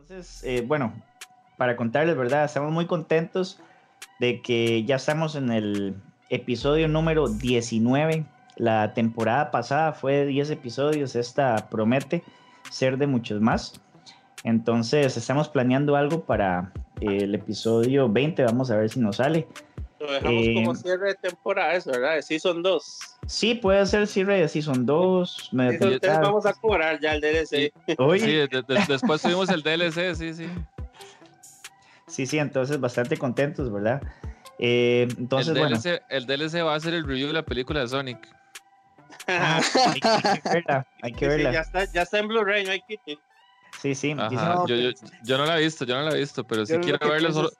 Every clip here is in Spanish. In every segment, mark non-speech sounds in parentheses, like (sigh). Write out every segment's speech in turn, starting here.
Entonces, eh, bueno, para contarles, ¿verdad? Estamos muy contentos de que ya estamos en el episodio número 19. La temporada pasada fue de 10 episodios, esta promete ser de muchos más. Entonces, estamos planeando algo para eh, el episodio 20, vamos a ver si nos sale. Lo dejamos Eh, como cierre de temporada, eso, ¿verdad? De Season 2. Sí, puede ser cierre de Season 2. me- Entonces vamos a cobrar ya el DLC. Uy, Sí, de- de- después tuvimos el DLC, sí, sí. Sí, sí, entonces bastante contentos, ¿verdad? Eh, entonces, el, bueno, DLC, el DLC va a ser el review de la película de Sonic. ah, hay, hay que verla, hay que sí, ya verla. está, ya está en Blu-ray, no hay quite. Sí, sí, Ajá, dicen- No, yo, yo, yo no la he visto, yo no la he visto, pero sí quiero que verlo pienso solo. es-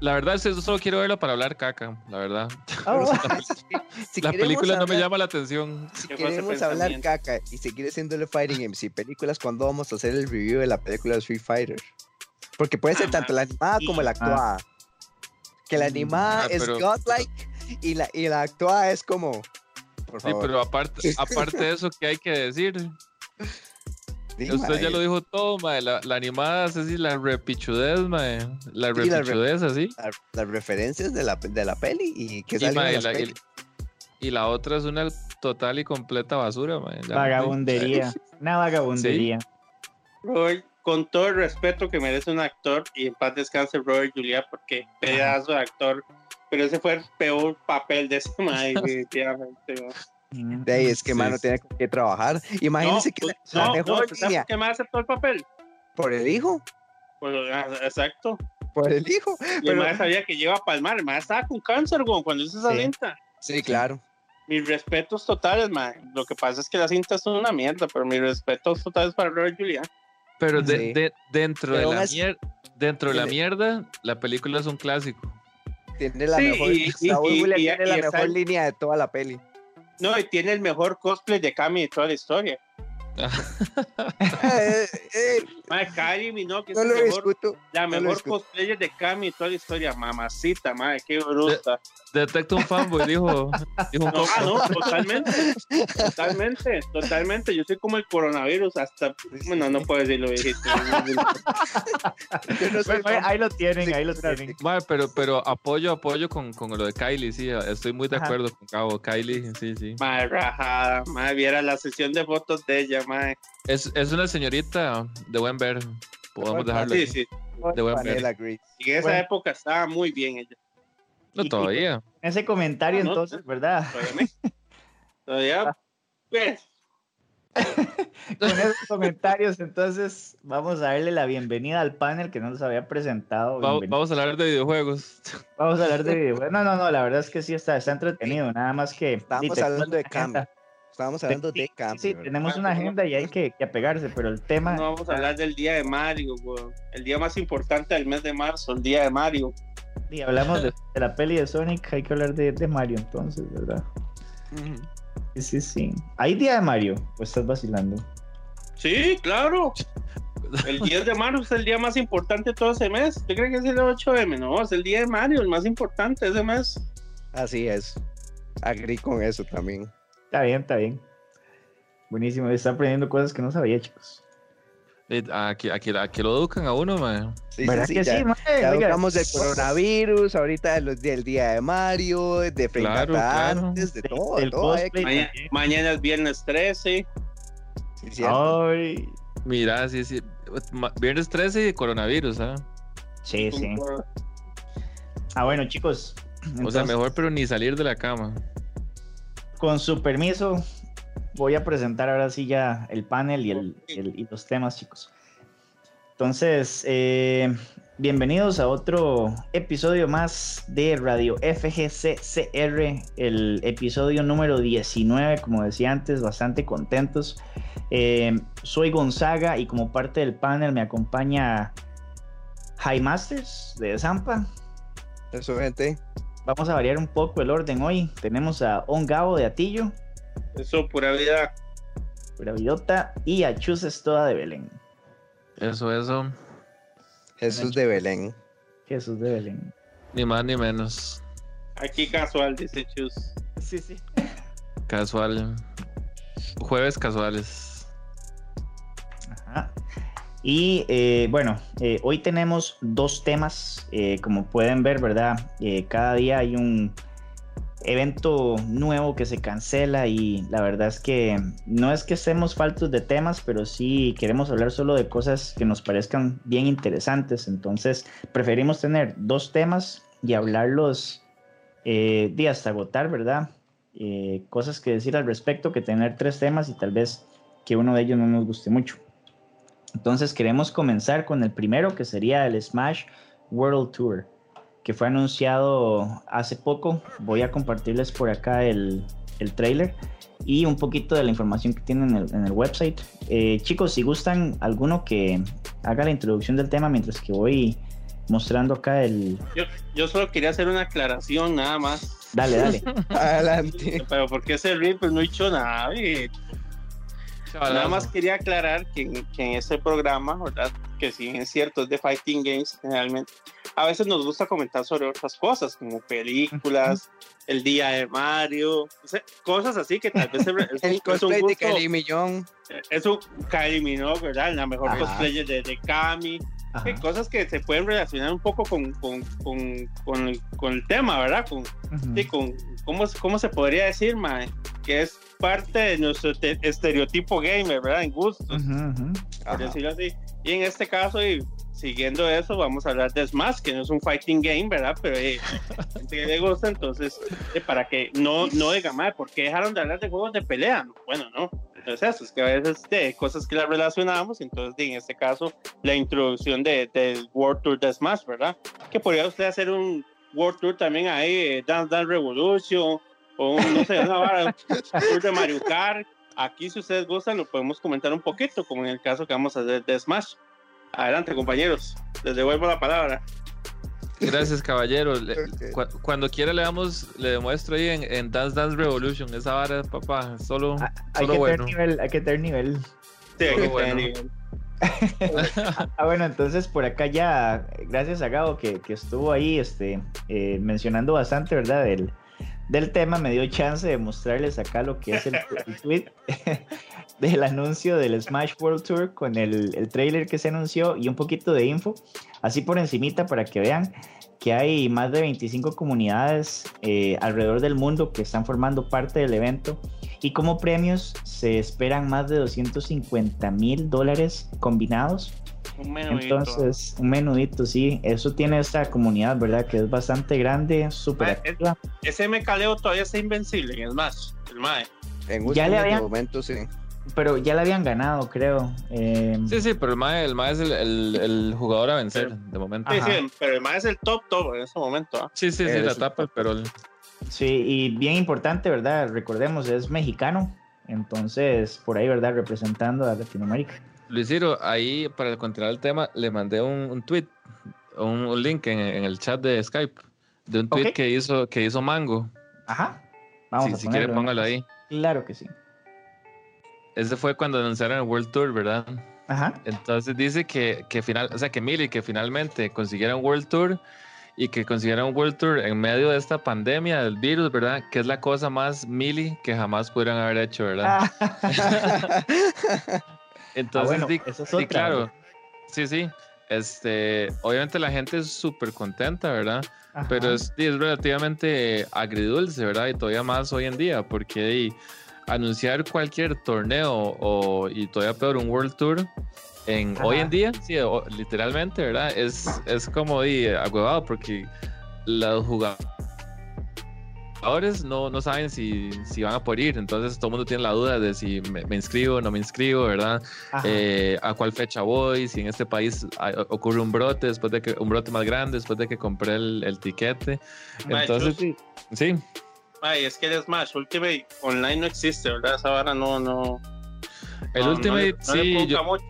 La verdad es que yo solo quiero verlo para hablar caca, la verdad. Ah, (laughs) (laughs) si la película no me llama la atención. Si ¿Qué fue ese queremos hablar caca y seguir haciéndole Fighting MC películas, ¿cuándo vamos a hacer el review de la película de Street Fighter? Porque puede ser Ah, tanto la animada como la Ah. actuada. Que la Mm, animada ah, es godlike y la, y la actuada es como. Por Sí, pero aparte, aparte de eso, ¿qué hay que decir? (laughs) Usted ya lo dijo todo, mae. La, la animada es así, la repichudez, mae. La Sí, la re- repichudez, así. la- Las referencias de la, de la peli y que salen mae, las la, y, la otra es una total y completa basura, mae. Ya, vagabundería, una vagabundería. Robert, con todo el respeto que merece un actor, y en paz descanse Robert Julia, porque pedazo de actor, pero ese fue el peor papel de ese mae, (laughs) definitivamente. ¿No? De ahí es que, Sí, mano, sí. tiene que trabajar. Imagínense que pues, la no, mejor no, línea ¿sabes qué más aceptó el papel? por el hijo, Pues, ah, exacto. por el hijo. Y Pero- mae sabía que lleva a palmar, el mae estaba con cáncer, güey, cuando hizo esa Sí. cinta. Sí, claro. Mis respetos totales, mae. Lo que pasa es que la cinta es una mierda, pero mis respetos totales para Robert Julia. Pero de- Sí. de- dentro, Pero de la mier- dentro de la mierda, la película es un clásico. Tiene la Sí, mejor, y- y- Raúl y- Julia y- tiene y la está mejor el- línea de toda la peli. No, y tiene el mejor cosplay de Cami de toda la historia. Eh, eh, Mae, Kylie Minogue es no lo mejor, discuto. la no mejor cosplayer de Cami de toda la historia. Mamacita, mae, qué bruta. Detecta un fanboy, dijo, dijo un No, ah, no, totalmente. Totalmente, totalmente. Yo soy como el coronavirus hasta. Bueno, no puedo decirlo, viejito. Yo no soy Bueno, ahí, lo tienen, Sí, ahí lo tienen. Mae, pero, pero apoyo, apoyo con, con lo de Kylie, sí, estoy muy de Ajá. acuerdo con Cabo. Kylie, sí, sí. Mae, rajada. Mae, viera la sesión de fotos de ella, mae. Es, es una señorita de buen ver. Podemos dejarlo Sí, así. sí. de buen ver. Y en esa Bueno. época estaba muy bien ella. No, todavía. Ese comentario, Ah, no, entonces, ¿verdad? Todavía. (laughs) Todavía. Pues, (laughs) Con esos comentarios, entonces, vamos a darle la bienvenida al panel que no nos había presentado. Va- vamos a hablar de videojuegos. Vamos a hablar de videojuegos. No, no, no, la verdad es que sí está, está entretenido. Nada más que. Tenemos hablando de cambio. agenda. Estábamos hablando de Sí, cambio. Sí, ¿verdad? tenemos Ah, una agenda y hay que, que apegarse, pero el tema. no vamos a hablar del día de Mario, weón. El día más importante del mes de marzo, el día de Mario. Sí, hablamos de, de la peli de Sonic, hay que hablar de, de Mario entonces, ¿verdad? Sí, sí, sí. ¿Hay día de Mario? Pues estás vacilando. Sí, claro. El 10 de marzo es el día más importante de todo ese mes. ¿Usted cree que es el 8M? No, es el día de Mario, el más importante de ese mes. Así es. Agrí con eso también. Está bien, está bien. Buenísimo, está aprendiendo cosas que no sabía, chicos. Eh, Aquí, aquí, aquí lo educan a uno. Sí, ¿Verdad sí, que sí, ya, sí, mae? ya Oiga, hablamos del coronavirus, ahorita de los- del día de Mario, de Claro, claro. antes, de de- todo, eh. Mañana, mañana es viernes 13. sí. Ay, Mira, sí, sí. Ma- Viernes 13 y coronavirus, ¿ah? sí, sí. Ah, bueno, chicos. O sea, mejor, pero ni salir de la cama. Con su permiso, voy a presentar ahora sí ya el panel y, el, el- y los temas, chicos. Entonces, eh, bienvenidos a otro episodio más de Radio FGCCR, el episodio número 19, como decía antes, bastante contentos. Eh, soy Gonzaga y como parte del panel me acompaña High Masters de Zampa. Eso, gente. Vamos a variar un poco el orden hoy. Tenemos a Ongabo de Atillo. Eso, pura vida. Pura Vidota y a Chus Estoa de Belén. Eso, eso. Jesús de Belén. Jesús de Belén. Ni más ni menos. Aquí casual, dice Chus. Sí, sí. Casual. Jueves casuales. Y eh, bueno, eh, hoy tenemos dos temas, eh, como pueden ver, ¿verdad? Eh, cada día hay un evento nuevo que se cancela y la verdad es que no es que estemos faltos de temas, pero sí queremos hablar solo de cosas que nos parezcan bien interesantes. Entonces preferimos tener dos temas y hablarlos eh, de hasta agotar, ¿verdad? Cosas que decir al respecto que tener tres temas y tal vez que uno de ellos no nos guste mucho. Entonces queremos comenzar con el primero que sería el Smash World Tour que fue anunciado hace poco. Voy a compartirles por acá el, el trailer y un poquito de la información que tienen en el, en el website. Eh, chicos, si gustan alguno que haga la introducción del tema mientras que voy mostrando acá el... Yo, yo solo quería hacer una aclaración nada más. Dale, dale. (laughs) Adelante. Pero porque ese reel pues no he hecho nada. Nada más quería aclarar que, que en este programa, ¿verdad? Que si bien es cierto, es de Fighting Games generalmente. A veces nos gusta comentar sobre otras cosas, como películas, el día de Mario, cosas así que tal vez (laughs) es, El cosplay de Kylie Millón. es un Kylie Minogue, ¿verdad? La mejor Ajá. cosplayer de, de Kami, Ajá. cosas que se pueden relacionar un poco con, con, con, con el, con el tema, ¿verdad? Con, sí, con ¿cómo, cómo se podría decir, mae? Que es parte de nuestro te- estereotipo gamer, ¿verdad? En gustos, por decirlo así. Y en este caso, y siguiendo eso, vamos a hablar de Smash, que no es un fighting game, ¿verdad? Pero eh, (laughs) gente que le gusta, entonces, eh, para que no, no digan, mae, ¿por qué dejaron de hablar de juegos de pelea? No, bueno, no. No es eso, es que a veces de cosas que las relacionamos, entonces en este caso la introducción de, del World Tour de Smash, ¿verdad? Que podría usted hacer un World Tour también ahí, eh, Dance Dance Revolution, o un, no sé, una un tour de Mario Kart. Aquí, si ustedes gustan, lo podemos comentar un poquito, como en el caso que vamos a hacer de Smash. Adelante, compañeros, les devuelvo la palabra. Gracias, caballero. Le- (laughs) Ok. cu- cuando quiera le damos, le demuestro ahí en, en Dance Dance Revolution. Esa vara, papá, solo, Ah, Hay solo que, bueno. tener nivel, hay que tener nivel. Sí, Todo que bueno. tiene- (laughs) Ah, bueno, entonces por acá ya, gracias a Gabo que, que estuvo ahí este, eh, mencionando bastante, ¿verdad? Del, del tema, me dio chance de mostrarles acá lo que es el, (laughs) el tweet (laughs) del anuncio del Smash World Tour con el, el trailer que se anunció y un poquito de info, así por encimita para que vean que hay más de 25 comunidades eh, alrededor del mundo que están formando parte del evento y como premios se esperan más de 250 mil dólares combinados. Un menudito. Entonces, un menudito, sí. Eso tiene esta comunidad, ¿verdad? Que es bastante grande, súper Ah, activa. ese Mecaleo todavía está invencible en Smash, el Mae. En Ya le habían- momentos, sí. Pero ya la habían ganado, creo. Eh, Sí, sí, pero el Mae, el Mae es el, el- el jugador a vencer de momento. Sí, Ajá. sí, pero el Mae es el top top en ese momento. ¿ah? Sí, sí, sí, Eres la tapa, pero el- sí, y bien importante, ¿verdad? Recordemos, es mexicano. Entonces, por ahí, ¿verdad? Representando a Latinoamérica. Luis Ciro, ahí para continuar el tema, le mandé un, un tweet, un, un link en, en el chat de Skype, de un tweet que hizo que hizo Mango. Ajá. Vamos Si, a si quiere, póngalo ahí. Claro que sí. Ese fue cuando anunciaron el World Tour, ¿verdad? Ajá. Entonces dice que, que final, o sea que Mili que finalmente consiguiera un World Tour y que consiguiera un World Tour en medio de esta pandemia del virus, ¿verdad? Que es la cosa más Mili que jamás pudieran haber hecho, ¿verdad? Ah, (laughs) (laughs) Entonces, bueno, sí, esa es sí, otra, claro. Sí, sí. Este, obviamente la gente es súper contenta, ¿verdad? ajá. Pero es, es relativamente agridulce, ¿verdad? Y todavía más hoy en día, porque di, anunciar cualquier torneo o, y todavía peor un World Tour en hoy en día, sí, o- literalmente, ¿verdad? Es, es como di, agüevado porque los jugadores no, no saben si, si van a poder ir, entonces todo el mundo tiene la duda de si me, me inscribo o no me inscribo, ¿verdad? Eh, a cuál fecha voy, si en este país hay- ocurre un brote, después de que un brote más grande, después de que compré el, el tiquete. Entonces, yo- sí, sí, Mae, es que el Smash Ultimate Online no existe, ¿verdad? Esa vara no, no. el no- no Ultimate, le- no le sí, yo, mucho.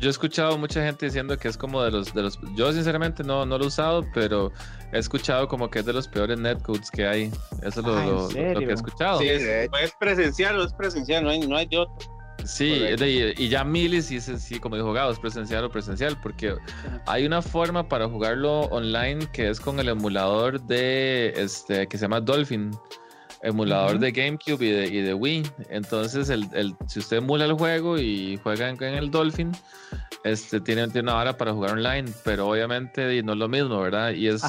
Yo he escuchado mucha gente diciendo que es como de los, de los, yo sinceramente no, no lo he usado, pero he escuchado como que es de los peores netcodes que hay. Eso es lo, Ah, ¿en lo- lo que he escuchado. Sí, Sí, es, es presencial o es presencial, no hay, no hay de otro. De- y ya Mili sí, sí, sí, como dijo Gabo, es presencial o presencial, porque hay una forma para jugarlo online que es con el emulador de, este, que se llama Dolphin. Emulador de GameCube y de, y de Wii. Entonces, el, el- si usted emula el juego y juega en, en el Dolphin, este, tiene, tiene una vara para jugar online, pero obviamente no es lo mismo, ¿verdad? Y es,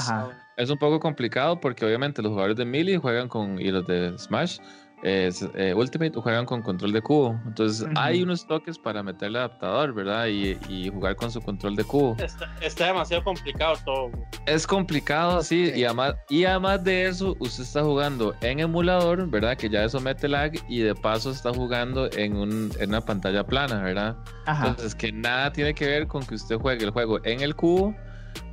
es un poco complicado porque obviamente los jugadores de Melee juegan con, y los de Smash es, eh, Ultimate juegan con control de cubo. Entonces hay unos toques para meterle adaptador, ¿verdad? Y, jugar con su control de cubo. Está, demasiado complicado todo. Es complicado, sí, Y, además, y además de eso, usted está jugando en emulador, ¿verdad? Que ya eso mete lag y de paso está jugando en, un, en una pantalla plana, ¿verdad? Entonces que nada tiene que ver con que usted juegue el juego en el cubo.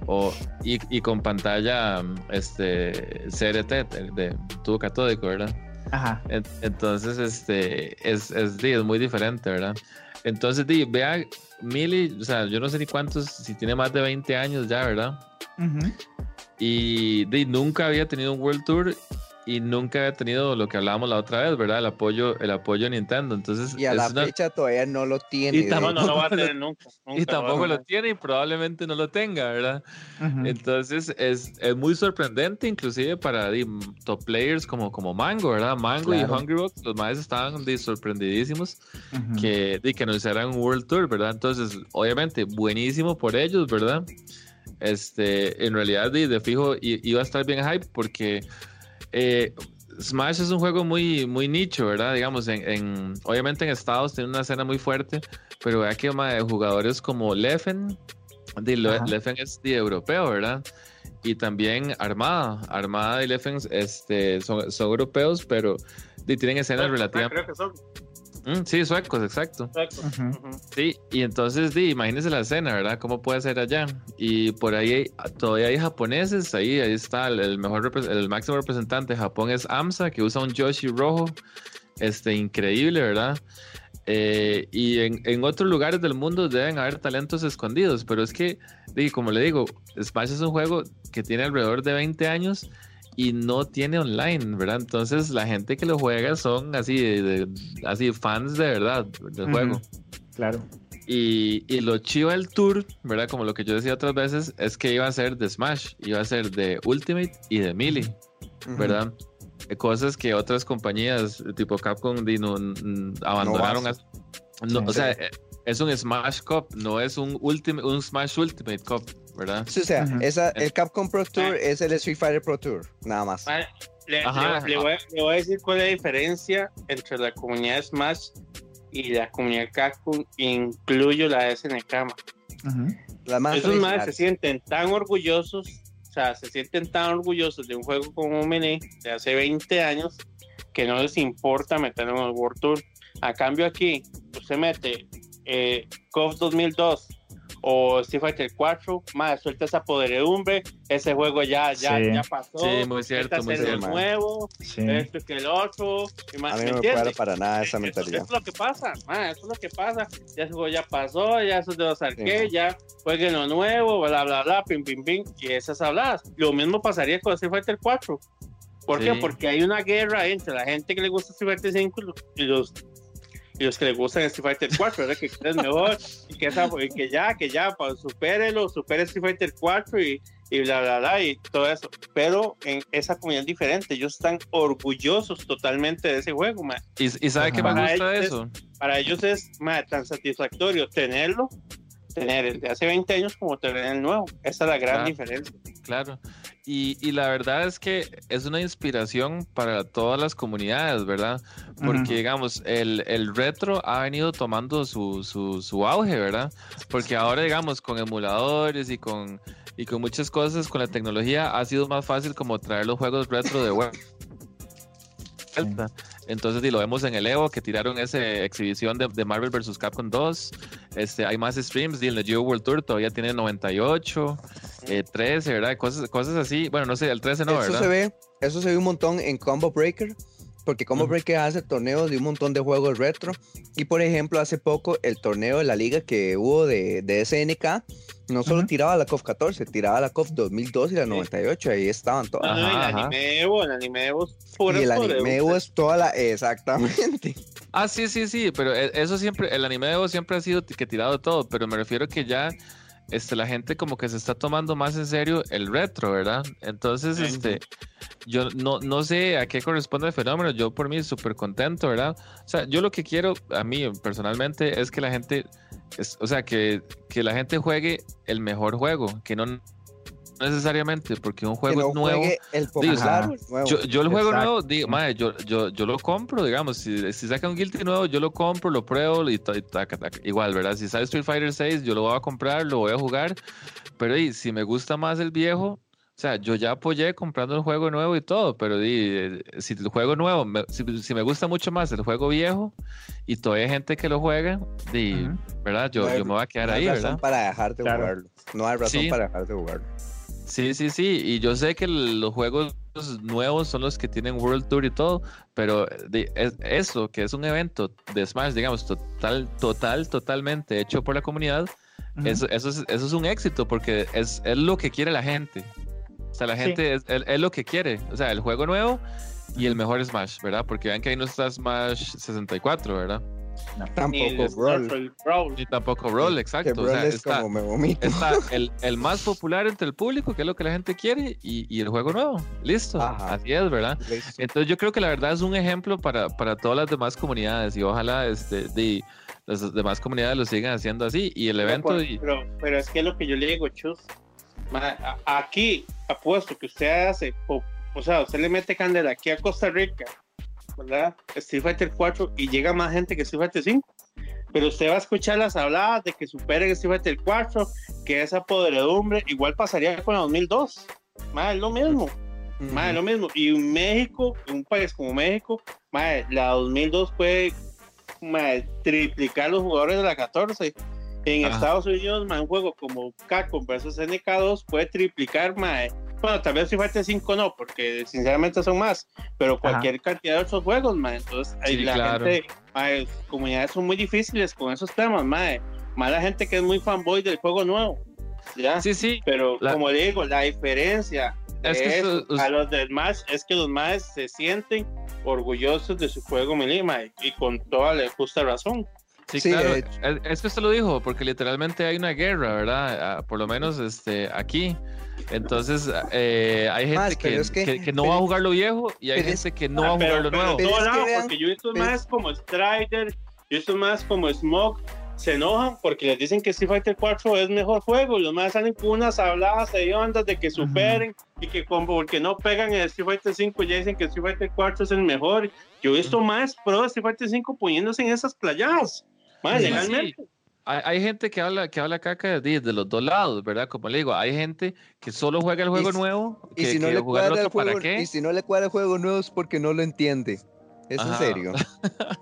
O, y, con pantalla este CRT de tubo catódico, ¿verdad? Ajá. Entonces, este, es, es, es, muy diferente, ¿verdad? Entonces, di, vea, Mili, o sea, yo no sé ni cuántos, si tiene más de 20 años ya, ¿verdad? Y di, nunca había tenido un World Tour y nunca había tenido lo que hablábamos la otra vez, ¿verdad? El apoyo, el apoyo a Nintendo. Entonces, y a la fecha todavía no lo tiene. Y tampoco no lo va a (laughs) tener nunca. y tampoco lo tiene y probablemente no lo tenga, ¿verdad? Entonces es, es, muy sorprendente, inclusive para top players como, como Mango, ¿verdad? Mango y Hungrybox, los más estaban sorprendidísimos que, que nos hicieran un World Tour, ¿verdad? Entonces, obviamente, buenísimo por ellos, ¿verdad? Este, en realidad, de, de fijo, iba a estar bien hype porque eh, Smash es un juego muy, muy nicho, ¿verdad? Digamos, en, obviamente en Estados tiene una escena muy fuerte, pero hay que de jugadores como Leffen, de, Leffen es de europeo, ¿verdad? Y también Armada, Armada y Leffen este, son, son europeos, pero tienen escenas relativamente... Mm, sí, suecos, exacto. Sí, y entonces, di, imagínense la escena, ¿verdad? ¿Cómo puede ser allá? Y por ahí todavía hay japoneses, ahí, ahí está el, mejor, el máximo representante de Japón es AMSA, que usa un Yoshi rojo, este, increíble, ¿verdad? Eh, y en, en, otros lugares del mundo deben haber talentos escondidos, pero es que, di, como le digo, Smash es un juego que tiene alrededor de 20 años y no tiene online, ¿verdad? Entonces la gente que lo juega son así, de, así fans de verdad del juego. Claro. Y, y, lo chivo del tour, ¿verdad? Como lo que yo decía otras veces, es que iba a ser de Smash, iba a ser de Ultimate y de Melee, ¿verdad? Cosas que otras compañías tipo Capcom no, abandonaron. No, o sea, es un Smash Cup, no es un, Ultimate, un Smash Ultimate Cup. ¿Verdad? Sí, o sea, esa, el Capcom Pro Tour ah. es el Street Fighter Pro Tour, nada más. le, voy, a decir cuál es la diferencia entre la comunidad Smash y la comunidad Capcom, incluyo la SNK. Uh Esos más se sienten tan orgullosos, o sea, se sienten tan orgullosos de un juego como Melee de hace 20 años que no les importa meterlo en el World Tour. A cambio aquí, usted mete eh, KOF 2002 o Street Fighter 4, más suelta esa podredumbre, ese juego ya, ya, ya pasó. Sí, muy cierto, muy cierto. nuevo, esto que el otro. Y más, a mí no me, me para nada esa mentalidad. Eso, es lo que pasa, man, eso es lo que pasa. Ya ese juego ya pasó, ya eso de los arcades, ya jueguen lo nuevo, bla, bla, bla, pim, pim, pim, y esas habladas. Lo mismo pasaría con Street Fighter 4. ¿Por qué? Porque hay una guerra entre la gente que le gusta Street Fighter 5 y los y los que les gustan Street Fighter 4, ¿verdad? Que es mejor y que, esa, y que ya, que ya, supérelo, supere Street Fighter 4 y, y bla, bla, bla, y todo eso. Pero en esa comunidad diferente, ellos están orgullosos totalmente de ese juego, man. ¿Y, y sabe qué me gusta eso? para ellos es man, tan satisfactorio tenerlo tener el de hace 20 años como tener el nuevo. Esa es la gran diferencia. Claro. Y, y, la verdad es que es una inspiración para todas las comunidades, ¿verdad? Porque, digamos, el, el, retro ha venido tomando su, su, su, auge, ¿verdad? Porque ahora, digamos, con emuladores y con, y con muchas cosas, con la tecnología, ha sido más fácil como traer los juegos retro de web. Entonces, y lo vemos en el Evo, que tiraron esa exhibición de, Marvel vs. Capcom 2. Este, hay más streams, y el Geo World Tour todavía tiene 98, 13, eh, ¿verdad? Cosas, cosas así. Bueno, no sé, el 13 no, eso Se ve, eso se ve un montón en Combo Breaker, porque Combo Breaker hace torneos de un montón de juegos retro. Y por ejemplo, hace poco el torneo de la liga que hubo de, de SNK no solo tiraba la COF 14, tiraba la COF 2002 y la 98, ahí estaban todas. el anime Evo, el anime Evo es Y el anime Evo es toda la. Exactamente. (laughs) Ah, sí, sí, sí, pero e, eso siempre, el anime Evo siempre ha sido que tirado todo, pero me refiero que ya este, la gente como que se está tomando más en serio el retro, ¿verdad? Entonces, este, yo no, no sé a qué corresponde el fenómeno, yo por mí súper contento, ¿verdad? O sea, yo lo que quiero a mí personalmente es que la gente es- o sea, que, que la gente juegue el mejor juego, que no necesariamente porque un Que juego no es nuevo. el popular Ajá. o el nuevo. Yo, yo el juego Exacto. nuevo, digo, mae, yo, yo, yo lo compro, digamos, si, si saca un Guilty nuevo, yo lo compro, lo pruebo y, y taca, taca. igual, ¿verdad? Si sale Street Fighter 6, yo lo voy a comprar, lo voy a jugar, pero y, si me gusta más el viejo, o sea, yo ya apoyé comprando el juego nuevo y todo, pero di, eh, si el juego nuevo, me- si, si me gusta mucho más el juego viejo y todavía hay gente que lo juega, di, Ujú. ¿verdad? Yo, No hay- yo me voy a quedar no hay ahí, razón ¿verdad? para dejar de Claro. jugarlo. No hay razón Sí. para dejar de jugarlo. Sí, sí, sí. Y yo sé que los juegos nuevos son los que tienen World Tour y todo, pero de- es- eso, que es un evento de Smash, digamos, total, total, totalmente hecho por la comunidad, eso, eso, es, eso es un éxito porque es, es lo que quiere la gente. O sea, la Sí. gente es, es- es lo que quiere. O sea, el juego nuevo y el mejor Smash, ¿verdad? Porque vean que ahí no está Smash 64, ¿verdad? No. Tampoco Brawl. Brawl, Brawl. Ni tampoco Roll, Que exacto. O Brawl sea, es está, como me vomito. está (laughs) el, el más popular entre el público, que es lo que la gente quiere, y, y el juego nuevo. Listo. Ajá. Así es, ¿verdad? Listo. Entonces yo creo que la verdad es un ejemplo para, para todas las demás comunidades y ojalá este, de, las demás comunidades lo sigan haciendo así y el evento... Pero, y- pero, pero es que es lo que yo le digo, Chus. aquí apuesto que usted hace, o, o sea, usted le mete candela aquí a Costa Rica, ¿verdad? Street Fighter 4 y llega más gente que Street Fighter 5. Pero usted va a escuchar las habladas de que superen Street Fighter 4, que esa podredumbre, igual pasaría con la 2002. Más es lo mismo. Mae, lo mismo. Y en México, en un país como México, mae, la 2002 puede mae, triplicar los jugadores de la 14. En Ajá. Estados Unidos, mae, un juego como Capcom versus NK2 puede triplicar, mae. Bueno, tal vez si Fighter 5 no, porque sinceramente son más, pero cualquier cantidad de otros juegos, mae. Entonces, ahí Sí, la claro. gente, mae, comunidades son muy difíciles con esos temas, mae. Más la gente que es muy fanboy del juego nuevo. ¿ya? Sí, sí. Pero La- como digo, la diferencia Es que eso a los del Smash es que los más se sienten orgullosos de su juego Melima y, y con toda la justa razón. Sí, Sí, claro. hecho. Es, que usted lo dijo, porque literalmente hay una guerra, ¿verdad? Ah, por lo menos este, aquí. Entonces, eh, hay gente Más, que, pero es que- que- que no pero- va a jugar lo viejo y hay pero es- gente que no Ah, va a pero, jugar lo pero nuevo. Pero que lado, vean, porque yo he visto pero- más como Strider, yo he visto más como Smoke, se enojan porque les dicen que Street Fighter 4 es mejor juego y los más salen con unas habladas de ondas de que superen y que como porque no pegan en Street Fighter 5 ya dicen que Street Fighter 4 es el mejor. Yo he visto más pro de Street Fighter 5 poniéndose en esas playas, más Sí. Hay, hay gente que habla, que habla caca de, de los dos lados, ¿verdad? Como le digo, hay gente que solo juega el juego nuevo, Y si no le cuadra el ¿para qué? y si no le cuadra el juego nuevo es porque no lo entiende. Es en serio.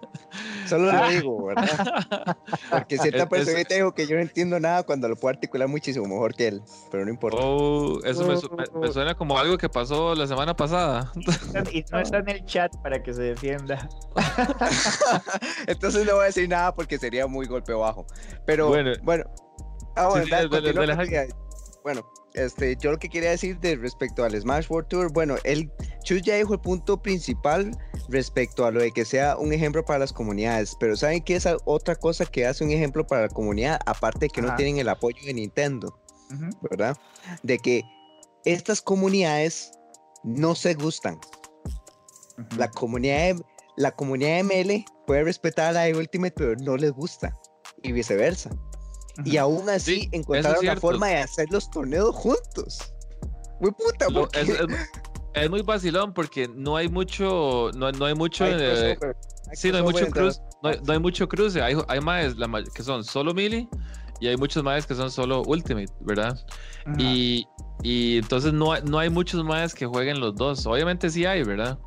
(laughs) Solo lo digo, ¿verdad? Porque cierta Es- es- personita dijo que yo no entiendo nada cuando lo puedo articular muchísimo mejor que él. Pero no importa. Oh, eso me, su- me- me suena como algo que pasó la semana pasada. Y no está en el chat para que se defienda. (laughs) Entonces no voy a decir nada porque sería muy golpe bajo. Pero Bueno. bueno. Ah, bueno, sí, dale, dale, continúa dale, con tu idea. Bueno, este, yo lo que quería decir de respecto al Smash World Tour, bueno, él, Chus ya dijo el punto principal respecto a lo de que sea un ejemplo para las comunidades, pero ¿saben qué es otra cosa que hace un ejemplo para la comunidad? Aparte de que no tienen el apoyo de Nintendo. ¿verdad? De que estas comunidades no se gustan. La comunidad de, la comunidad de ML puede respetar a la de Ultimate, pero no les gusta. Y viceversa. Y aún así Sí, encontraron la forma de hacer los torneos juntos. Muy puta, es, es- es muy vacilón porque no hay mucho, no, no hay mucho, Hay eh, crossover, hay sí, no hay mucho cruce, no hay, no hay mucho cruce, hay, hay la ma- que son solo melee y hay muchos maes que son solo ultimate, ¿verdad? Y, y entonces no hay, no hay muchos maes que jueguen los dos, obviamente sí hay, ¿verdad?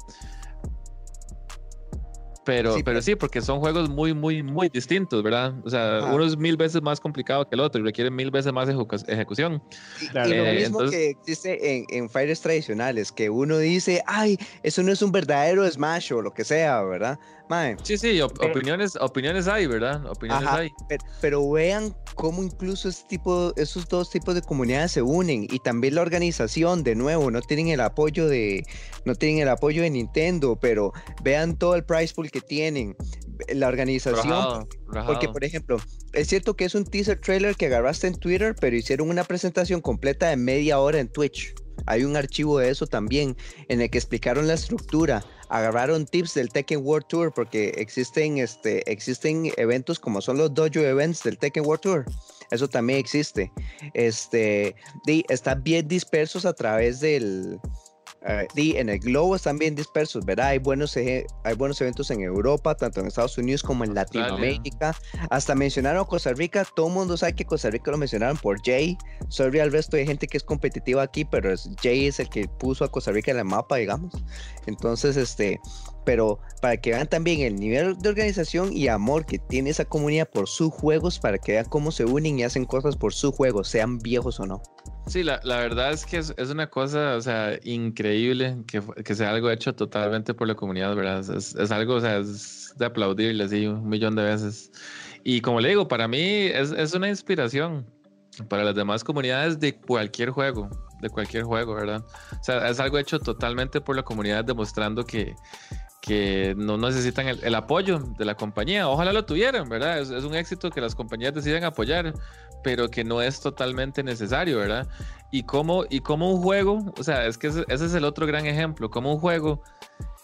Pero, Sí, pero sí, porque son juegos muy, muy, muy distintos, ¿verdad? O sea, Ajá. uno es mil veces más complicado que el otro y requiere mil veces más ejecu- ejecución. Y, Claro. y lo Eh, mismo entonces- que existe en, en fighters tradicionales, que uno dice, ay, eso no es un verdadero Smash o lo que sea, ¿verdad? Mae, Sí, sí, op- opiniones, opiniones hay, ¿verdad? Opiniones Ajá. hay. Pero, pero vean cómo incluso este tipo, esos dos tipos de comunidades se unen y también la organización, de nuevo, no tienen el apoyo de, no tienen el apoyo de Nintendo, pero vean todo el price pool que tienen, la organización. Rajado, Porque, por ejemplo, es cierto que es un teaser trailer que agarraste en Twitter, pero hicieron una presentación completa de media hora en Twitch. Hay un archivo de eso también en el que explicaron la estructura, agarraron tips del Tekken World Tour porque existen, este, existen eventos como son los dojo events del Tekken World Tour. Eso también existe. Este, están bien dispersos a través del, en el globo están bien dispersos, ¿verdad? Hay buenos, hay buenos eventos en Europa, tanto en Estados Unidos como en Latinoamérica. Hasta mencionaron Costa Rica, todo el mundo sabe que Costa Rica lo mencionaron por Jay. Sorry al resto de gente que es competitiva aquí, pero Jay es el que puso a Costa Rica en el mapa, digamos. Entonces, este, pero para que vean también el nivel de organización y amor que tiene esa comunidad por sus juegos, para que vean cómo se unen y hacen cosas por sus juegos, sean viejos o no. Sí, la, la verdad es que es, es, una cosa, o sea, increíble que, que, sea algo hecho totalmente por la comunidad, ¿verdad? Es, es algo, o sea, es de aplaudirle así un millón de veces. Y como le digo, para mí es, es una inspiración para las demás comunidades de cualquier juego, de cualquier juego, ¿verdad? O sea, es algo hecho totalmente por la comunidad demostrando que, que no necesitan el, apoyo de la compañía. Ojalá lo tuvieran, ¿verdad? Es, un éxito que las compañías deciden apoyar, pero que no es totalmente necesario, ¿verdad? Y como, y como un juego, o sea, es que ese, es el otro gran ejemplo, como un juego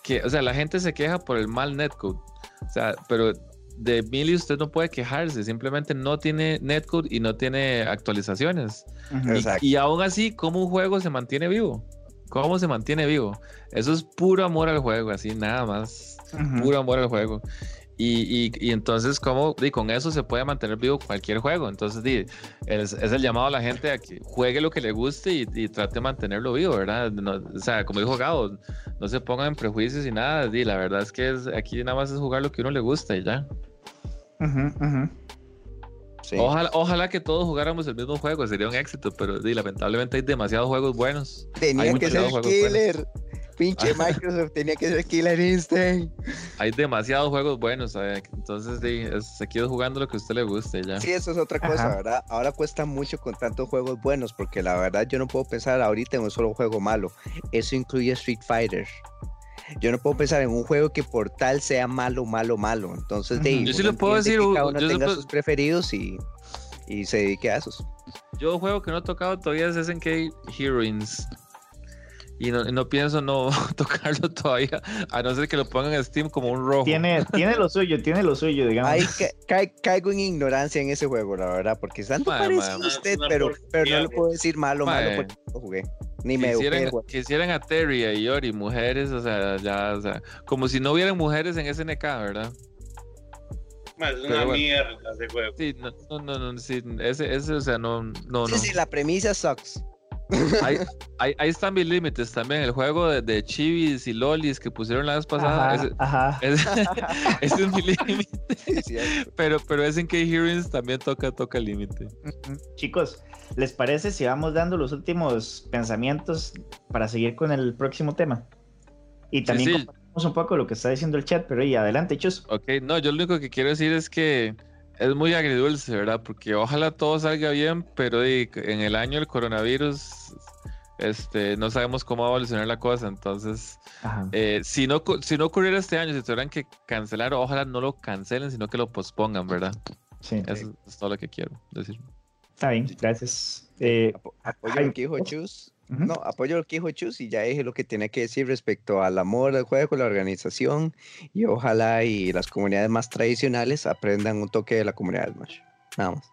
que, o sea, la gente se queja por el mal netcode, o sea, pero de Mili usted no puede quejarse, simplemente no tiene netcode y no tiene actualizaciones. y, y aún así, como un juego se mantiene vivo? ¿Cómo se mantiene vivo? Eso es puro amor al juego, así nada más. Puro amor al juego. Y, y, entonces, ¿cómo? Y con eso se puede mantener vivo cualquier juego. Entonces, di, es, el llamado a la gente a que juegue lo que le guste y, trate de mantenerlo vivo, ¿verdad? o sea, como dijo Gabo, no se pongan en prejuicios y nada. Di, la verdad es que aquí nada más es jugar lo que uno le gusta y ya. Ojalá, ojalá que todos jugáramos el mismo juego, sería un éxito, pero lamentablemente hay demasiados juegos buenos. Tenía que ser killer. Pinche (laughs) Microsoft tenía que ser killer instinct. Hay demasiados juegos buenos, entonces se queda jugando lo que a usted le guste ya. Sí, eso es otra cosa, ¿verdad? Ahora cuesta mucho con tantos juegos buenos, porque la verdad yo no puedo pensar ahorita en un solo juego malo. Eso incluye Street Fighter yo no puedo pensar en un juego que por tal sea malo, malo, malo. Entonces, de, yo sí lo puedo decir. Que cada uno tenga sus preferidos y, y, se dedique a esos. Yo juego que no he tocado todavía es SNK Heroines. Y no, no, pienso no (laughs) tocarlo todavía, a no ser que lo pongan en Steam como un rojo. Tiene, tiene lo suyo, tiene lo suyo, digamos. caigo en ignorancia en ese juego, la verdad, porque tanto parece a usted, pero, pero no le puedo decir malo, malo, porque no lo jugué. Ni me quisieran, quisieran a Terry, a Yori, mujeres, o sea, ya, o sea, como si no hubieran mujeres en SNK, ¿verdad? Es una mierda ese juego. Sí, no, no, no, sí, ese, ese, o sea, no, no, sí, no. Sí, la premisa sucks. Ahí, ahí, están mis límites también. El juego de, de, chivis y lolis que pusieron la vez pasada. Ajá, ese, (laughs) ese, es mi (laughs) límite. pero, pero es en que Heroes también toca, toca el límite. Chicos, ¿Les parece si vamos dando los últimos pensamientos para seguir con el próximo tema? Y también compartimos un poco lo que está diciendo el chat, pero y adelante, Chus. Ok, no, yo lo único que quiero decir es que es muy agridulce, ¿verdad? Porque ojalá todo salga bien, pero en el año del coronavirus este, no sabemos cómo va a evolucionar la cosa. Entonces, eh, si, no, si no ocurriera este año, si tuvieran que cancelar, ojalá no lo cancelen, sino que lo pospongan, ¿verdad? Sí. Eso es todo lo que quiero decir. Está bien, gracias. Eh, apoyo lo que dijo Chus. No, apoyo lo que dijo Chus y ya dije lo que tiene que decir respecto al amor al juego, la organización y ojalá y las comunidades más tradicionales aprendan un toque de la comunidad de Smash. Nada más.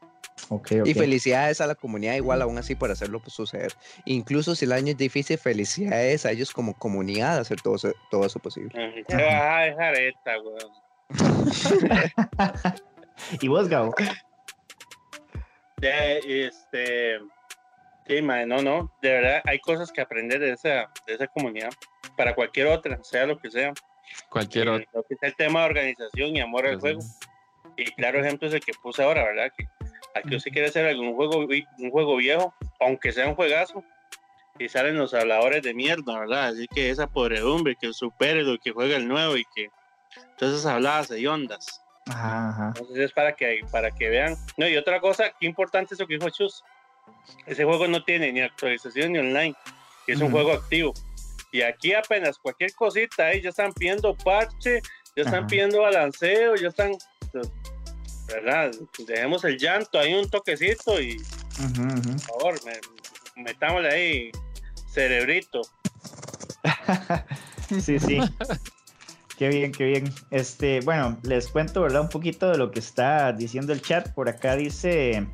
Okay, Y felicidades a la comunidad igual aún así por hacerlo suceder. Incluso si el año es difícil, felicidades a ellos como comunidad hacer todo, todo eso posible. Te vas a dejar esta, weón. (laughs) ¿Y vos, Gabo? este, sí, no, no, de verdad hay cosas que aprender de esa, de esa comunidad para cualquier otra, sea lo que sea. Cualquier otra. Lo que es el tema de organización y amor al juego. Y claro ejemplo es el que puse ahora, ¿verdad? Que aquí usted quiere hacer algún juego, un juego viejo, aunque sea un juegazo, y salen los habladores de mierda, ¿verdad? Así que esa podredumbre, que supere lo que juega el nuevo y que entonces habladas de ondas. Entonces es para que, para que vean. No, y otra cosa, qué importante es lo que dijo Chus. Ese juego no tiene ni actualización ni online, es un juego activo. Y aquí apenas cualquier cosita ahí ya están pidiendo parche, ya están pidiendo balanceo, ya están. ¿Verdad? Dejemos el llanto ahí un toquecito y. Por favor, metámosle ahí Cerebrito. (laughs) sí, sí. Qué bien, qué bien. Este, bueno, les cuento, ¿verdad? Un poquito de lo que está diciendo el chat. Por acá dice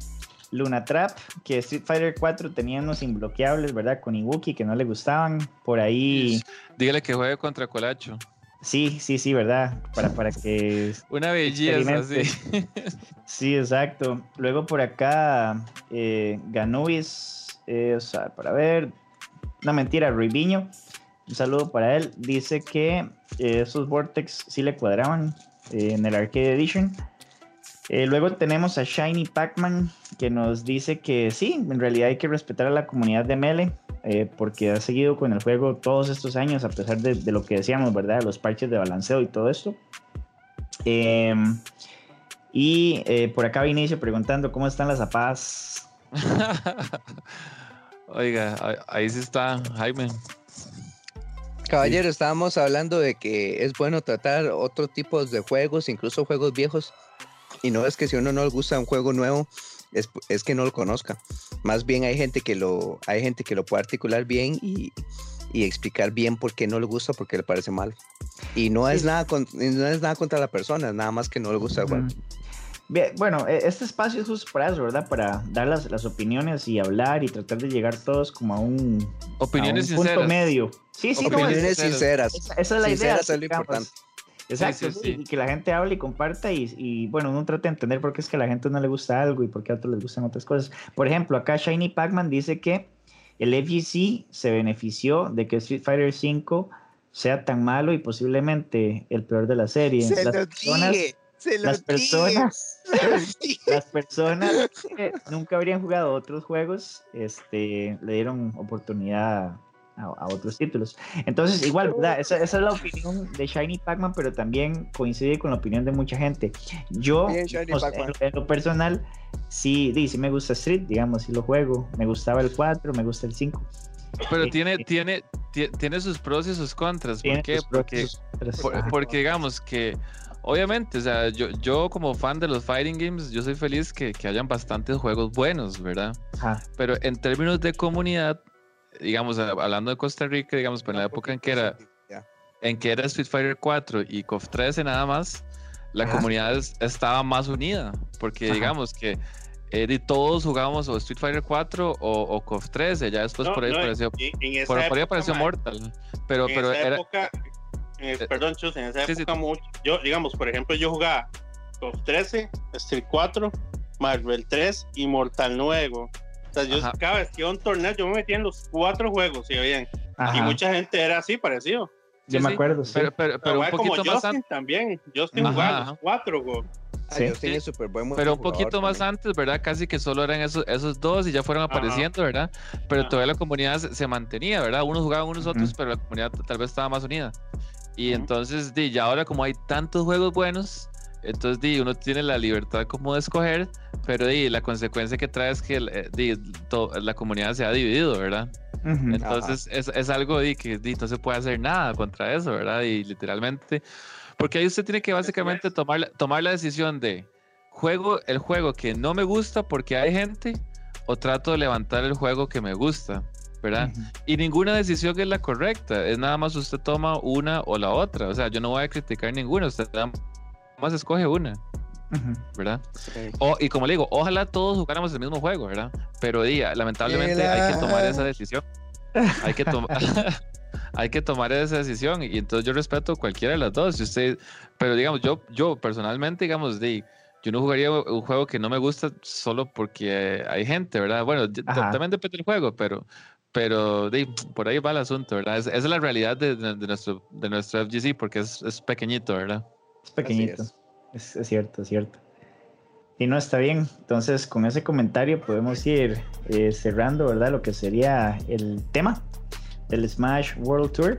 Luna Trap que Street Fighter 4 tenía unos imbloqueables, ¿verdad? Con Ibuki que no le gustaban. Por ahí. Dígale que juegue contra Colacho. Sí, sí, sí, ¿verdad? Para, para que. (laughs) Una belleza, sí. (laughs) sí, exacto. Luego por acá, eh, Ganuis, eh, o sea, para ver. Una mentira, Ruibiño. Un saludo para él. Dice que eh, esos Vortex sí le cuadraban eh, en el Arcade Edition. Eh, luego tenemos a Shiny Pac-Man que nos dice que sí, en realidad hay que respetar a la comunidad de Mele porque ha seguido con el juego todos estos años a pesar de, de, lo que decíamos, ¿verdad? Los parches de balanceo y todo esto. Em, y por acá Vinicio preguntando cómo están las zapadas. (laughs) Oiga, ahí sí está Jaime. Caballero, estábamos hablando de que es bueno tratar otros tipos de juegos, incluso juegos viejos. Y no es que si uno no le gusta un juego nuevo, es, es, que no lo conozca. Más bien hay gente que lo, hay gente que lo puede articular bien y, y explicar bien por qué no le gusta, porque le parece mal. Y no es, nada con, no es nada contra la persona, nada más que no le gusta el juego. Bien, bueno, e, este espacio es justo para eso, ¿verdad? Para dar las, las, opiniones y hablar y tratar de llegar todos como a un, opiniones a un punto medio. Sí, sí, opiniones no, sinceras. Esa, esa, es la idea. es lo importante. Exacto, sí, sí, y que la gente hable y comparta y, y, bueno, uno trate de entender por qué es que a la gente no le gusta algo y por qué a otros les gustan otras cosas. Por ejemplo, acá Shiny Pac-Man dice que el FGC se benefició de que Street Fighter V sea tan malo y posiblemente el peor de la serie. Se las lo personas, dije, se lo las personas, (laughs) las personas que nunca habrían jugado otros juegos, este, le dieron oportunidad a, a otros títulos. Entonces, igual, ¿verdad? Esa, esa, es la opinión de Shiny Pac-Man, pero también coincide con la opinión de mucha gente. Yo, Bien, sea, en, en, lo personal, sí, sí, sí me gusta Street, digamos, sí lo juego. Me gustaba el 4, me gusta el 5. Pero Eh, tiene, eh, tiene, tie- tiene sus pros y sus contras. ¿Por qué? Porque, contras. por- porque digamos que, obviamente, o sea, yo, yo como fan de los fighting games, yo soy feliz que, que hayan bastantes juegos buenos, ¿verdad? Ajá. Pero en términos de comunidad, digamos, hablando de Costa Rica, digamos, pues en la época en que era, en que era Street Fighter 4 y KOF 13 nada más, la Ajá. comunidad es- estaba más unida, porque Ajá. digamos que eh, todos jugábamos o Street Fighter 4 o, o KOF 13, ya después No, por ahí no, apareció, en, en por, por ahí época, apareció mae, Mortal, pero, en pero esa era, época, eh, eh, perdón, Chus, en esa sí, sí. época mucho, yo, digamos, por ejemplo, yo jugaba KOF 13, Street 4, Marvel 3 y Mortal Nuevo. O sea, yo Ajá. cada vez que iba a un torneo, yo me metía en los cuatro juegos, ¿sí bien? Y Ajá. mucha gente era así, parecido. Yo sí, me acuerdo, sí. pero, pero, pero un Jugaba como poquito más Justin antes. también. Justin Ajá, jugaba ajá. los cuatro, güey. Ah, Sí. Justin es súper buen Pero un poquito más también. antes, ¿verdad? Casi que solo eran esos, esos dos y ya fueron Ajá. apareciendo, ¿verdad? Pero Ajá. todavía la comunidad se, se mantenía, ¿verdad? Unos jugaban unos otros, pero la comunidad tal vez estaba más unida. Y entonces, ya ahora como hay tantos juegos buenos, entonces di, uno tiene la libertad como de escoger, pero di, la consecuencia que trae es que eh, di, to- la comunidad se ha dividido, ¿verdad? Entonces es, es algo di, que di, no se puede hacer nada contra eso, ¿verdad? Y literalmente, porque ahí usted tiene que básicamente tomar, la- tomar la decisión de juego el juego que no me gusta porque hay gente o trato de levantar el juego que me gusta, ¿verdad? Y ninguna decisión es la correcta, es nada más usted toma una o la otra, o sea, yo no voy a criticar ninguna, usted nada más escoge una. ¿verdad? Sí. O, y como le digo, ojalá todos jugáramos el mismo juego, ¿verdad? Pero di, lamentablemente hay que tomar esa decisión. Hay que tomar (laughs) hay que tomar esa decisión y entonces yo respeto cualquiera de las dos. Si usted, pero digamos, yo, yo personalmente, digamos, di, yo no jugaría un juego que no me gusta solo porque hay gente, ¿verdad? Bueno, Ajá. también depende del juego, pero, pero di, por ahí va el asunto, ¿verdad? Es- esa es la realidad de, de- de nuestro, de nuestro FGC porque es, es pequeñito, ¿verdad? Es pequeñito. es. Es, es cierto, es cierto. Y no está bien. Entonces, con ese comentario podemos ir eh, cerrando, ¿verdad? Lo que sería el tema del Smash World Tour.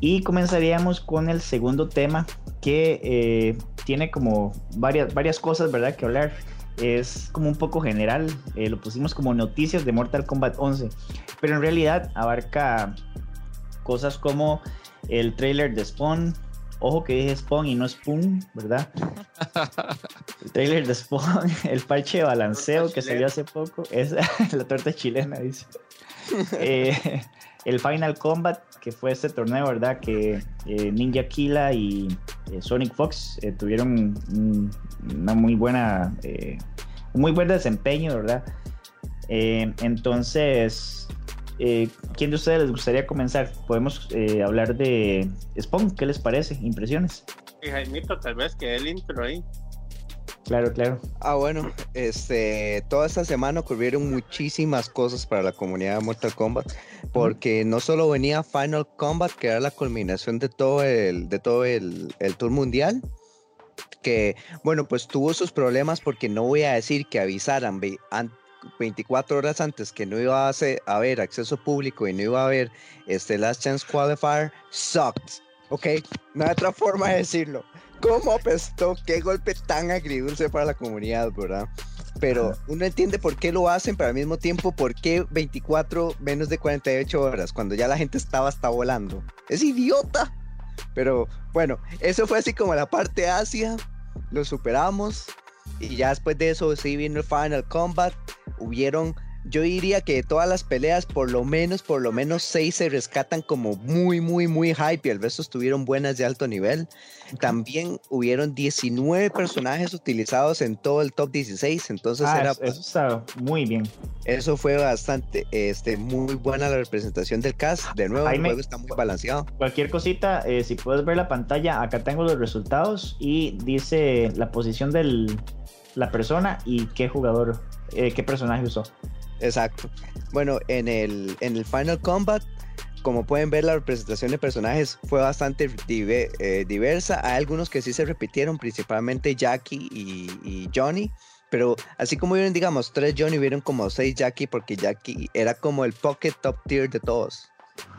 Y comenzaríamos con el segundo tema que eh, tiene como varias, varias cosas, ¿verdad? Que hablar. Es como un poco general. eh, lo pusimos como noticias de Mortal Kombat 11. Pero en realidad abarca cosas como el trailer de Spawn. Ojo que dije Spawn y no Spoon, ¿verdad? El trailer de Spawn, (laughs) el parche de balanceo que salió hace poco, es (laughs) la torta chilena, dice. (laughs) Eh, el Final Combat, que fue este torneo, ¿verdad? Que eh, Ninja Killa y eh, Sonic Fox tuvieron una muy buena, un muy buen desempeño, ¿verdad? entonces, ¿quién de ustedes les gustaría comenzar? Podemos hablar de Spawn, ¿qué les parece? Impresiones. Y Jaimito, tal vez que el intro ahí. Claro, claro. Ah, bueno, este, toda esta semana ocurrieron muchísimas cosas para la comunidad de Mortal Kombat, porque no solo venía Final Combat, que era la culminación de todo el, de todo el, tour mundial, que, bueno, pues tuvo sus problemas porque no voy a decir que avisaran 24 horas antes que no iba a, haber acceso público y no iba a haber este Last Chance Qualifier, sucked, ¿ok? No hay otra forma de decirlo cómo apestó, qué golpe tan agridulce para la comunidad, ¿verdad? Pero uno entiende por qué lo hacen, pero al mismo tiempo, ¿por qué 24 menos de 48 horas cuando ya la gente estaba hasta volando? Es idiota. Pero bueno, eso fue así como la parte Asia, lo superamos y ya después de eso sí vino el Final Combat, hubieron yo diría que de todas las peleas, por lo menos, por lo menos seis se rescatan como muy, muy, muy hype y el resto estuvieron buenas de alto nivel. También hubieron 19 personajes utilizados en todo el top 16, entonces ah, era... Eso, está muy bien. Eso fue bastante, este, muy buena la representación del cast. De nuevo, el juego está muy balanceado. Cualquier cosita, eh, si puedes ver la pantalla, acá tengo los resultados y dice la posición de la persona y qué jugador, eh, qué personaje usó. Exacto. Bueno, en el, en el Final Combat, como pueden ver, la representación de personajes fue bastante eh, diversa. Hay algunos que sí se repitieron, principalmente Jackie y, Johnny. Pero así como vieron, digamos, tres Johnny, vieron como seis Jackie, porque Jackie era como el pocket top tier de todos.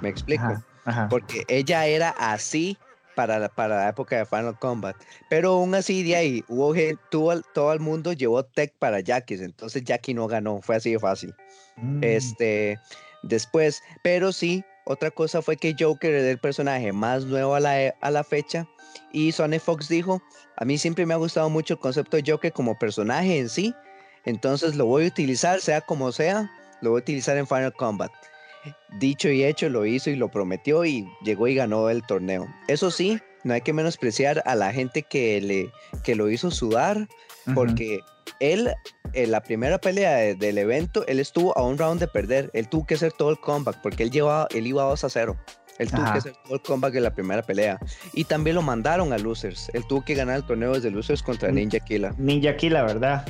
¿Me explico? Porque ella era así para la, para la época de Final Combat. Pero aún así, de ahí, hubo gente, todo el mundo llevó tech para Jackie, entonces Jackie no ganó, fue así de fácil. Mm. Este, después, pero sí, otra cosa fue que Joker era el personaje más nuevo a la, a la fecha y Sony Fox dijo, a mí siempre me ha gustado mucho el concepto de Joker como personaje en sí, entonces lo voy a utilizar, sea como sea, lo voy a utilizar en Final Combat dicho y hecho, lo hizo y lo prometió y llegó y ganó el torneo. Eso sí, no hay que menospreciar a la gente que, le, que lo hizo sudar, porque él, en la primera pelea del evento, él estuvo a un round de perder. Él tuvo que hacer todo el comeback, porque él, llevaba, él iba 2 a 0. Él tuvo que hacer todo el comeback en la primera pelea. Y también lo mandaron a Losers. Él tuvo que ganar el torneo desde Losers contra Ninja Killa. Ninja Killa, ¿verdad?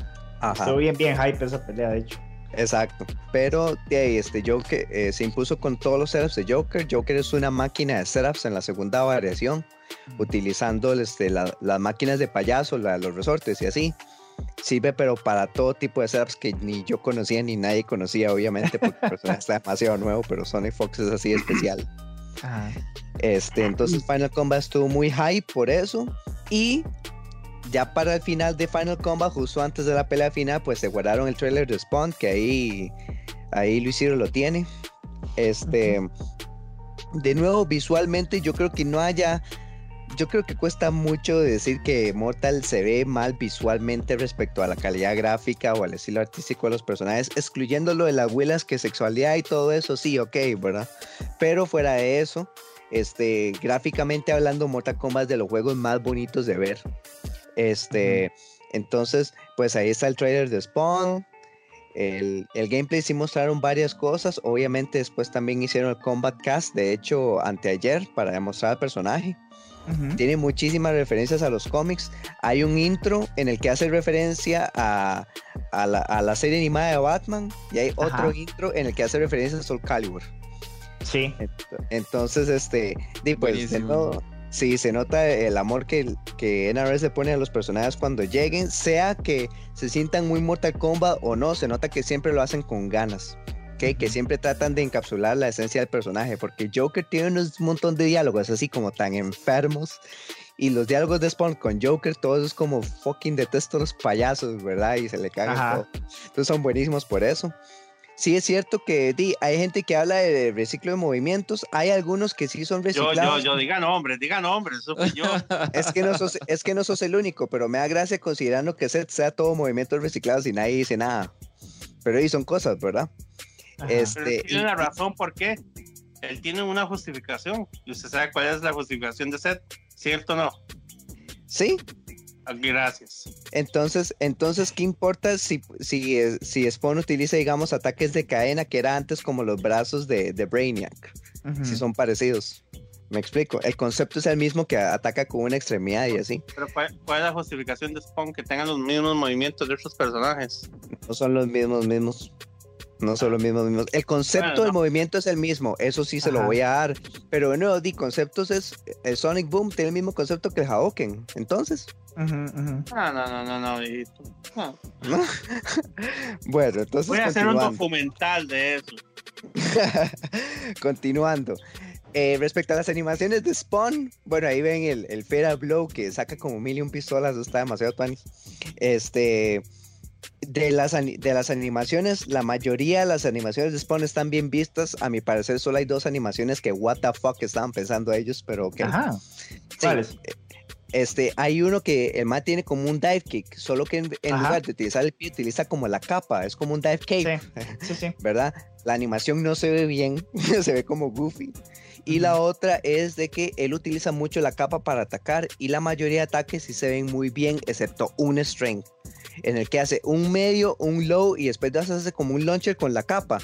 Estuvo bien, bien hype esa pelea, de hecho. Exacto. Pero de ahí, este Joker eh, se impuso con todos los setups de Joker. Joker es una máquina de setups en la segunda variación, utilizando este, las máquinas de payaso, los resortes y así. Sirve, pero para todo tipo de setups que ni yo conocía ni nadie conocía, obviamente, porque el personaje está demasiado nuevo, pero Sonic Fox es así especial. Este, entonces Final Combat estuvo muy hype por eso. Y ya para el final de Final Combat, justo antes de la pelea final, pues se guardaron el trailer de Spawn, que ahí, ahí Luis Ciro lo tiene. Este, de nuevo, visualmente, yo creo que no haya. Yo creo que cuesta mucho decir que Mortal se ve mal visualmente respecto a la calidad gráfica o al estilo artístico de los personajes, excluyendo lo de las huelas que sexualidad y todo eso, sí, ok, ¿verdad? Pero fuera de eso, este, gráficamente hablando, Mortal Kombat es de los juegos más bonitos de ver. Este, entonces, pues ahí está el trailer de Spawn. El, gameplay sí mostraron varias cosas. Obviamente, después también hicieron el Combat Cast, de hecho, anteayer, para demostrar al personaje. Tiene muchísimas referencias a los cómics. Hay un intro en el que hace referencia a, la, serie animada de Batman. Y hay otro intro en el que hace referencia a Soul Calibur. Sí. Entonces, este, pues, de Sí, se nota el amor que, que NRS le pone a los personajes cuando lleguen, sea que se sientan muy Mortal Kombat o no, se nota que siempre lo hacen con ganas. ¿okay? Que siempre tratan de encapsular la esencia del personaje, porque Joker tiene un montón de diálogos así como tan enfermos. Y los diálogos de Spawn con Joker, todos es como fucking detesto los payasos, ¿verdad? Y se le cagan todo. Entonces son buenísimos por eso sí es cierto que hay gente que habla de reciclo de movimientos, hay algunos que sí son reciclados. Yo, yo, yo, diga nombres, diga nombres, eso yo. (laughs) es, que no sos, es que no sos el único, pero me da gracia considerando que sea todo movimientos reciclados y nadie dice nada. Pero ahí son cosas, ¿verdad? Este, tiene una razón por qué. él tiene una justificación. ¿Y usted sabe cuál es la justificación de Seth? ¿Cierto o no? Sí, Gracias. entonces, entonces, ¿qué importa si, si, si Spawn utiliza, digamos, ataques de cadena que era antes como los brazos de, de Brainiac? Si son parecidos. Me explico. El concepto es el mismo que ataca con una extremidad y así. Pero ¿cuál, cuál es la justificación de Spawn que tengan los mismos movimientos de otros personajes? No son los mismos mismos. No son los mismos mismos. El concepto Bueno, del no. movimiento es el mismo. Eso sí se lo voy a dar. Pero bueno, di conceptos es. El Sonic Boom tiene el mismo concepto que el Haoken. Entonces. No, no, no, no, no. No. ¿no? (laughs) bueno, entonces. Voy a hacer un documental de eso. (laughs) Continuando. Eh, respecto a las animaciones de Spawn, bueno, ahí ven el, el Feral Blow que saca como mil y un pistolas, está demasiado tuanis. Este, de las, de las animaciones, la mayoría de las animaciones de Spawn están bien vistas. A mi parecer, solo hay dos animaciones que, what the fuck, estaban pensando ellos, pero ok. Ajá. Sí, ¿Cuáles? Este, hay uno que el man tiene como un dive kick, solo que en, en lugar de utilizar el pie, utiliza como la capa, es como un dive cape. Sí, (laughs) sí, sí. ¿verdad? La animación no se ve bien, (laughs) se ve como goofy. Y la otra es de que él utiliza mucho la capa para atacar y la mayoría de ataques sí se ven muy bien, excepto un strength, en el que hace un medio, un low y después de hace como un launcher con la capa.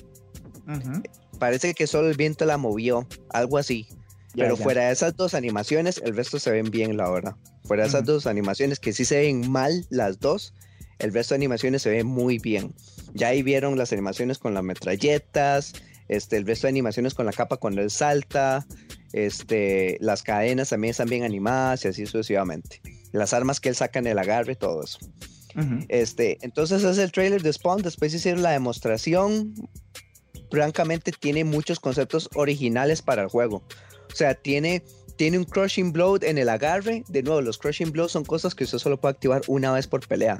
Parece que solo el viento la movió, algo así. Ya, Pero ya. fuera de esas dos animaciones, el resto se ven bien, la verdad. Fuera de esas dos animaciones que sí se ven mal, las dos, el resto de animaciones se ven muy bien. Ya ahí vieron las animaciones con las metralletas, este, el resto de animaciones con la capa cuando él salta, este, las cadenas también están bien animadas y así sucesivamente. Las armas que él saca en el agarre, todo eso. Este, entonces es el trailer de Spawn, después hicieron la demostración. Francamente tiene muchos conceptos originales para el juego. O sea, tiene, tiene un crushing blow en el agarre. De nuevo, los crushing blows son cosas que usted solo puede activar una vez por pelea.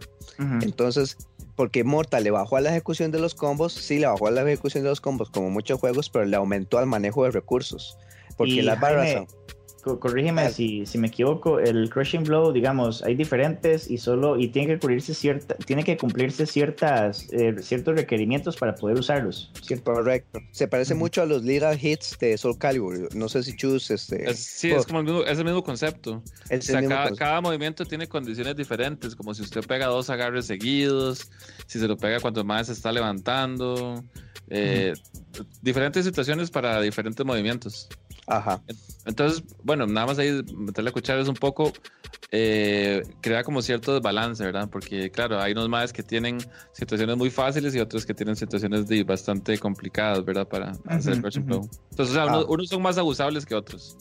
Entonces, porque Mortal le bajó a la ejecución de los combos, sí le bajó a la ejecución de los combos como muchos juegos, pero le aumentó al manejo de recursos. Porque Y, las barras Jaime, son- Co- Corrígeme si, si me equivoco, el crushing blow, digamos, hay diferentes y solo y tiene que cumplirse cierta, tiene que cumplirse ciertas eh, ciertos requerimientos para poder usarlos, ¿cierto? Correcto. Se parece mucho a los Lethal Hits de Soul Calibur. No sé si Chus este, Es- sí, es como el mismo, es el mismo concepto. es O sea, el mismo cada, concepto. cada movimiento tiene condiciones diferentes, como si usted pega dos agarres seguidos, si se lo pega cuando más se está levantando, eh, diferentes situaciones para diferentes movimientos. Ajá. Entonces, bueno, nada más ahí meterle a cuchara es un poco, eh, crea como cierto desbalance, ¿verdad? Porque claro, hay unos más que tienen situaciones muy fáciles y otros que tienen situaciones de bastante complicadas, ¿verdad? Para hacer crushing ujú. blow. Entonces, o sea, Ah. unos, unos son más abusables que otros.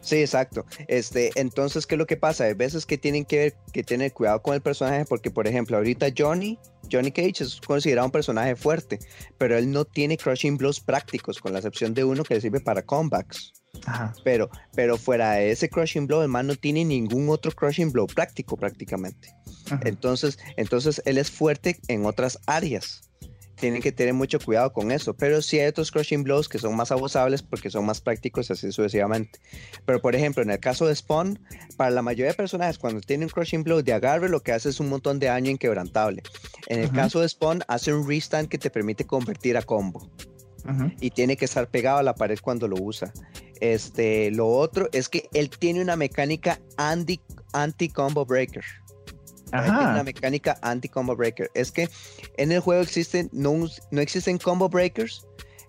Sí, exacto. Este, entonces, ¿qué es lo que pasa? Hay veces que tienen que, que tener cuidado con el personaje porque, por ejemplo, ahorita Johnny, Johnny Cage es considerado un personaje fuerte, pero él no tiene crushing blows prácticos, con la excepción de uno que le sirve para comebacks. Ajá. Pero, pero fuera de ese crushing blow, el man no tiene ningún otro crushing blow práctico prácticamente. Ujú. Entonces, entonces él es fuerte en otras áreas. Tienen que tener mucho cuidado con eso. Pero sí hay otros crushing blows que son más abusables porque son más prácticos así sucesivamente. Pero por ejemplo, en el caso de Spawn, para la mayoría de personajes cuando tienen un crushing blow de agarre, lo que hace es un montón de daño inquebrantable. En el caso de Spawn, hace un restand que te permite convertir a combo y tiene que estar pegado a la pared cuando lo usa. Este, lo otro es que él tiene una mecánica anti, anti combo breaker. Ajá. una mecánica anti combo breaker. Es que en el juego existen no, no existen combo breakers,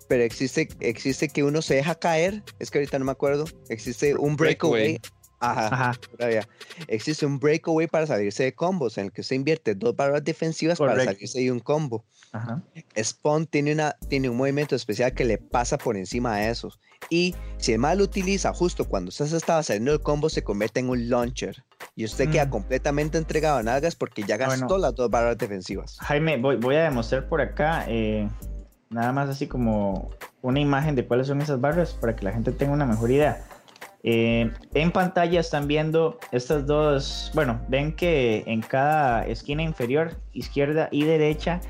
pero existe existe que uno se deja caer. Es que ahorita no me acuerdo. Existe un breakaway. Breakaway. Ajá. Ajá. todavía. Existe un breakaway para salirse de combos en el que se invierte dos barras defensivas para salirse de un combo. Ajá. Spawn tiene, una, tiene un movimiento especial que le pasa por encima de esos. Y si el mal lo utiliza justo cuando usted se estaba saliendo del combo, se convierte en un launcher. Y usted queda Mm. completamente entregado en algas porque ya gastó Bueno. las dos barras defensivas. Jaime, voy, voy a demostrar por acá eh, nada más así como una imagen de cuáles son esas barras para que la gente tenga una mejor idea. Eh, en pantalla están viendo estas dos, bueno, ven que en cada esquina inferior, izquierda y derecha,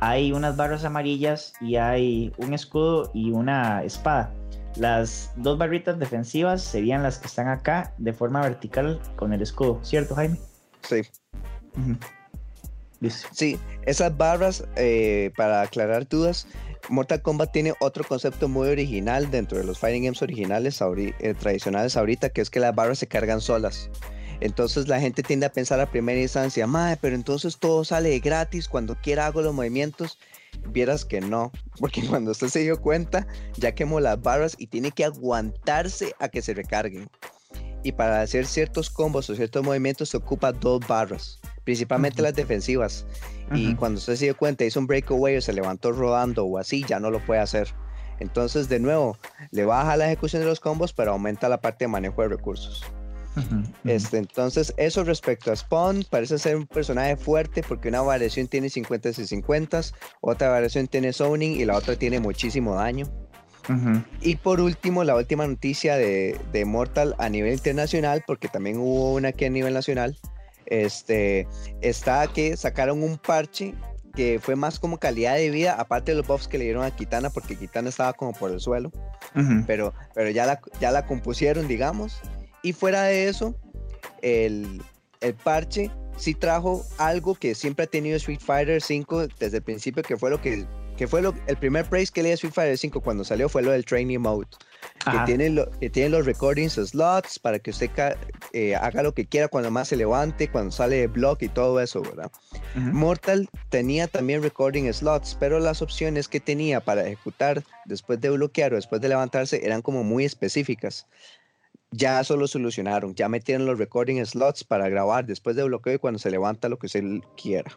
hay unas barras amarillas y hay un escudo y una espada. Las dos barritas defensivas serían las que están acá de forma vertical con el escudo, ¿cierto, Jaime? Sí. Listo. Sí, esas barras, eh, para aclarar dudas, Mortal Kombat tiene otro concepto muy original dentro de los fighting games originales, eh, tradicionales ahorita, que es que las barras se cargan solas. Entonces la gente tiende a pensar a primera instancia, madre, pero entonces todo sale gratis, cuando quiera hago los movimientos. Vieras que no, porque (laughs) cuando usted se dio cuenta, ya quemó las barras y tiene que aguantarse a que se recarguen. Y para hacer ciertos combos o ciertos movimientos se ocupa dos barras, principalmente las defensivas. Y cuando usted se dio cuenta, hizo un breakaway o se levantó rodando o así, ya no lo puede hacer. Entonces, de nuevo, le baja la ejecución de los combos, pero aumenta la parte de manejo de recursos. Este, entonces, eso respecto a Spawn, parece ser un personaje fuerte porque una variación tiene 50 y 50, otra variación tiene zoning y la otra tiene muchísimo daño. Y por último, la última noticia de, de, Mortal a nivel internacional, porque también hubo una aquí a nivel nacional, este, está que sacaron un parche que fue más como calidad de vida, aparte de los buffs que le dieron a Kitana, porque Kitana estaba como por el suelo, pero, pero ya, la, ya la compusieron, digamos, y fuera de eso, el, el parche sí trajo algo que siempre ha tenido Street Fighter 5 desde el principio, que fue lo que, que fue lo, el primer praise que le di a Street Fighter 5 cuando salió fue lo del Training Mode. Que tiene, lo, que tiene, los recordings slots para que usted eh, haga lo que quiera cuando más se levante, cuando sale de block y todo eso, ¿verdad? Mortal tenía también recording slots, pero las opciones que tenía para ejecutar después de bloquear o después de levantarse eran como muy específicas ya eso lo solucionaron, ya metieron los recording slots para grabar después de bloqueo y cuando se levanta lo que se quiera.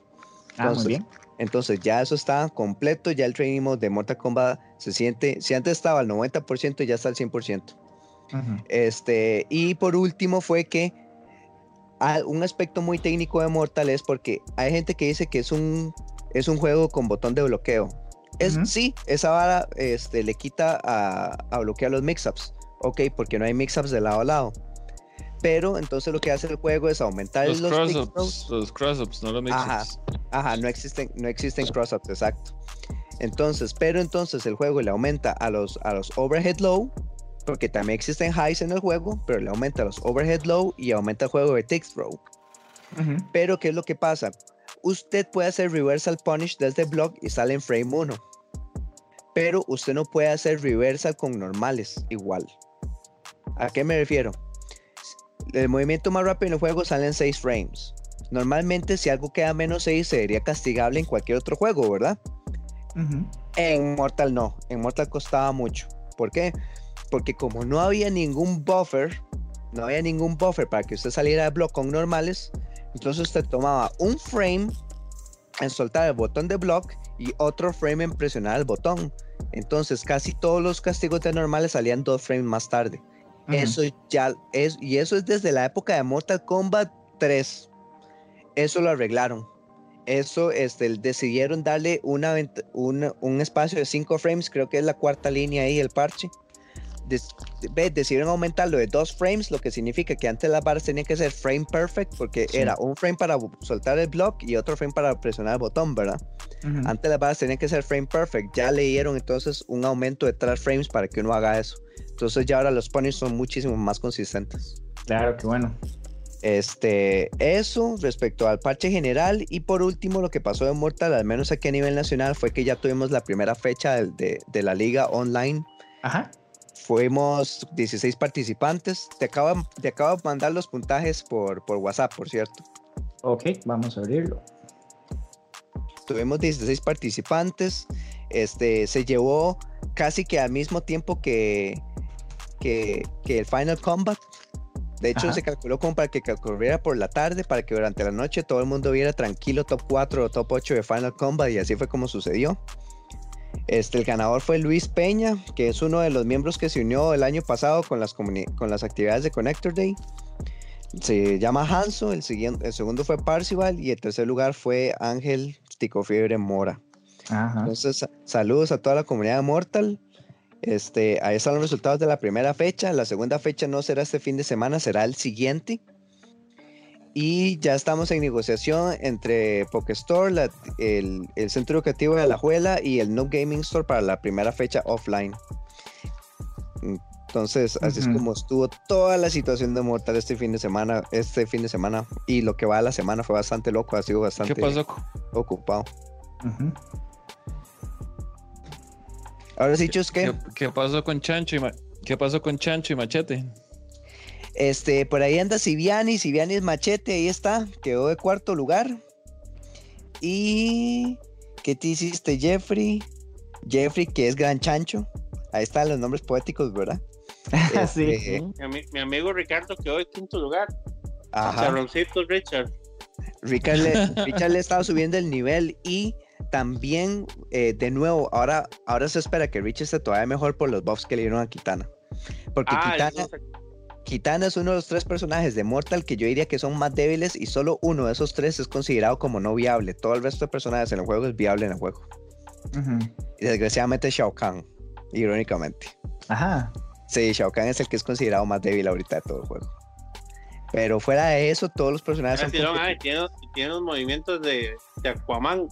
Ah, entonces, bien. entonces ya eso está completo, ya el training mode de Mortal Kombat se siente, si antes estaba al 90%, ya está al 100%. este, y por último fue que un aspecto muy técnico de Mortal es porque hay gente que dice que es un, es un juego con botón de bloqueo. Es, Sí, esa vara este, le quita a, a bloquear los mix-ups ok, porque no hay mix-ups de lado a lado. Pero entonces lo que hace el juego es aumentar los, cross-ups, los cross-ups, no los mix-ups. Ajá, ajá, no existen, no existen cross-ups, exacto. Entonces, pero entonces el juego le aumenta a los, a los overhead low, porque también existen highs en el juego, pero le aumenta a los overhead low y aumenta el juego de text throw. Pero, ¿qué es lo que pasa? Usted puede hacer reversal punish desde block y sale en frame 1. Pero usted no puede hacer reversal con normales igual. ¿A qué me refiero? El movimiento más rápido en el juego sale en 6 frames. Normalmente si algo queda menos 6 sería castigable en cualquier otro juego, ¿verdad? En Mortal no, en Mortal costaba mucho. ¿Por qué? Porque como no había ningún buffer, no había ningún buffer para que usted saliera de block con normales, entonces usted tomaba un frame en soltar el botón de block y otro frame en presionar el botón. Entonces casi todos los castigos de normales salían dos frames más tarde. Eso ya es, y eso es desde la época de Mortal Kombat 3. Eso lo arreglaron. Eso este, decidieron darle una, un espacio de 5 frames, creo que es la cuarta línea ahí, el parche. decidieron aumentarlo de 2 frames, lo que significa que antes las barras tenían que ser frame perfect, porque era un frame para soltar el block y otro frame para presionar el botón, ¿verdad? Antes las barras tenían que ser frame perfect. Ya le dieron entonces un aumento de 3 frames para que uno haga eso. Entonces ya ahora los ponies son muchísimo más consistentes. Claro, qué bueno. Este, eso respecto al parche general y por último lo que pasó de Mortal, al menos aquí a nivel nacional, fue que ya tuvimos la primera fecha de, de, la liga online. Ajá. Fuimos 16 participantes. Te acabo, te acabo de mandar los puntajes por, por WhatsApp, por cierto. Ok, vamos a abrirlo. Tuvimos 16 participantes. Este, se llevó casi que al mismo tiempo que, que, el Final Combat. De hecho, se calculó como para que ocurriera por la tarde, para que durante la noche todo el mundo viera tranquilo top 4 o top 8 de Final Combat y así fue como sucedió. Este, el ganador fue Luis Peña, que es uno de los miembros que se unió el año pasado con las, con las actividades de Connector Day. Se llama Hanso, el, siguiente, el segundo fue Parcival y el tercer lugar fue Ángel Ticofiebre Mora. Entonces, saludos a toda la comunidad de Mortal. Este, ahí están los resultados de la primera fecha. La segunda fecha no será este fin de semana, será el siguiente. Y ya estamos en negociación entre Pokestore, el, el, Centro Educativo de Alajuela y el No Gaming Store para la primera fecha offline. Entonces, así es como estuvo toda la situación de Mortal este fin de semana, este fin de semana. Y lo que va a la semana fue bastante loco, ha sido bastante ocupado. Ahora sí, Chus, ¿qué? ¿Qué, qué pasó con Chancho y Ma- qué pasó con Chancho y Machete? Este, por ahí anda Siviani, Siviani es machete, ahí está, quedó de cuarto lugar. Y ¿qué te hiciste, Jeffrey? Jeffrey, que es gran chancho. Ahí están los nombres poéticos, ¿verdad? (laughs) sí. Este. Mi, ami- mi amigo Ricardo quedó en quinto lugar. Ajá. Charroncito Richard. Richard le, Richard le estaba subiendo el nivel y también, eh, de nuevo, ahora, ahora se espera que Richard esté todavía mejor por los buffs que le dieron a Kitana. Porque Ah, Kitana, eso se- Kitana es uno de los tres personajes de Mortal que yo diría que son más débiles y solo uno de esos tres es considerado como no viable. Todo el resto de personajes en el juego es viable en el juego. Y desgraciadamente Shao Kahn, irónicamente. Ajá. Sí, Shao Kahn es el que es considerado más débil ahorita de todo el juego. Pero fuera de eso, todos los personajes son no, ay, tiene, tiene los movimientos de, de Aquaman.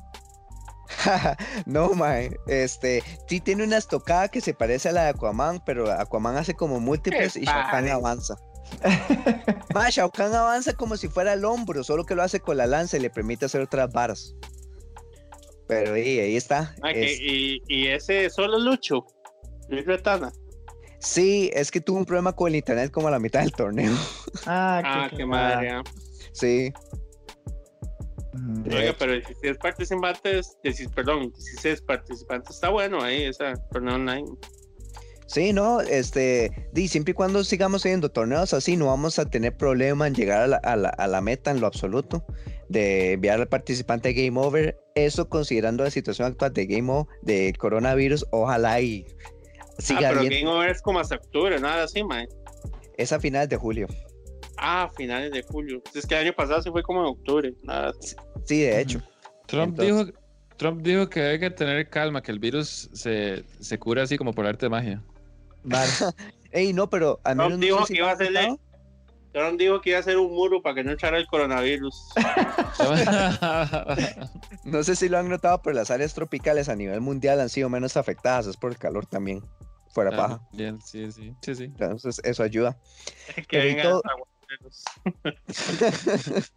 (laughs) no, mae. Este, sí tiene una estocada que se parece a la de Aquaman, pero Aquaman hace como múltiples y Shao Kahn avanza. (laughs) Mae, Shao Kahn avanza como si fuera el hombro, solo que lo hace con la lanza y le permite hacer otras varas. Pero ahí, ahí está. Ah, que- Es- y, y ese solo Lucho. Luis Retana. sí, es que tuvo un problema con el internet como a la mitad del torneo. Ah, Ah, qué madre. ah. Sí. De Oiga, hecho. pero 16 participantes, 16, perdón, 16 participantes está bueno ahí, esa torneo online. Sí, no, este, di, siempre y cuando sigamos haciendo torneos así, no vamos a tener problema en llegar a la, a la- a la meta en lo absoluto de enviar al participante a Game Over. Eso considerando la situación actual de Game Over, de coronavirus, ojalá y Ah, siga pero bien. Game Over es como hasta octubre, nada así, man. Es a finales de julio. Ah, finales de julio. Es que el año pasado sí fue como en octubre. Nada. Sí, de hecho. Trump Entonces- dijo, Trump dijo que hay que tener calma, que el virus se, se cura así como por arte de magia. Vale. (laughs) Ey, no, pero al Trump menos no dijo sé si que iba a hacerle-. Trump dijo que iba a hacer un muro para que no entrara el coronavirus. (laughs) No sé si lo han notado, pero las áreas tropicales a nivel mundial han sido menos afectadas, es por el calor también. Fuera paja. Ah, Bien, sí, sí, sí, sí. Entonces, eso ayuda. (laughs) que Pero todo-. (laughs)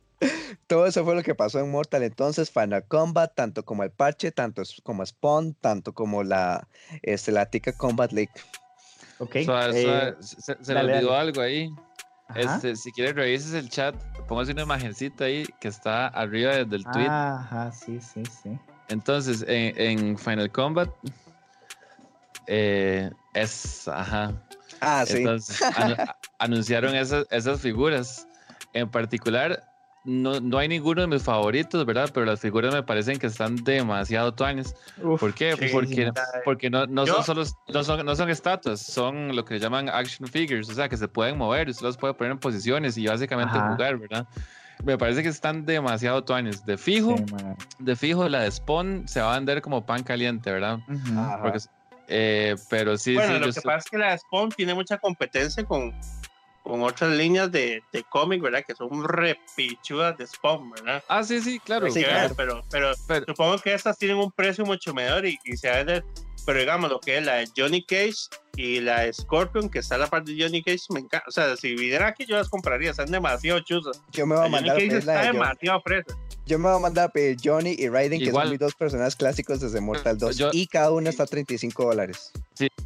Todo eso fue lo que pasó en Mortal. Entonces, Final Combat, tanto como el parche, tanto como Spawn, tanto como la, este, la Tica Combat League. Ok. Eh. Se, se le olvidó dale. algo ahí. Este, si quieres revises el chat, póngase una imagencita ahí que está arriba de- del tweet. Ajá, sí, sí, sí. Entonces, en, en Final Combat eh, es, ajá. Ah, sí. Entonces, anu- (laughs) anunciaron esas, esas figuras. En particular, no, no hay ninguno de mis favoritos, ¿verdad? Pero las figuras me parecen que están demasiado tuanes. ¿Por qué? Sí, porque porque no, no son solo no son, no son estatuas, son lo que llaman action figures, o sea, que se pueden mover, usted los puede poner en posiciones y básicamente Ajá. jugar, ¿verdad? Me parece que están demasiado tuanes. De fijo, Sí, de fijo, la de Spawn se va a vender como pan caliente, ¿verdad? Ajá. Porque, eh, pero sí, bueno, sí, lo que estoy- pasa es que la Spawn tiene mucha competencia con, con otras líneas de, de cómic, ¿verdad? Que son repichudas de Spawn, ¿verdad? Ah, sí, sí, claro. Sí, claro. pero, pero Pero- supongo que estas tienen un precio mucho menor y, y se venden. Pero digamos, lo que es la de Johnny Cage y la de Scorpion, que está a la parte de Johnny Cage, me encanta. O sea, si viniera aquí, yo las compraría, están demasiado chuzas. Yo me voy a La Johnny mandar a Cage la está de Johnny. demasiado fresa. Yo me voy a mandar a pedir Johnny y Raiden, que Igual. son mis dos personajes clásicos desde Mortal 2. Yo- y cada uno está a 35 dólares.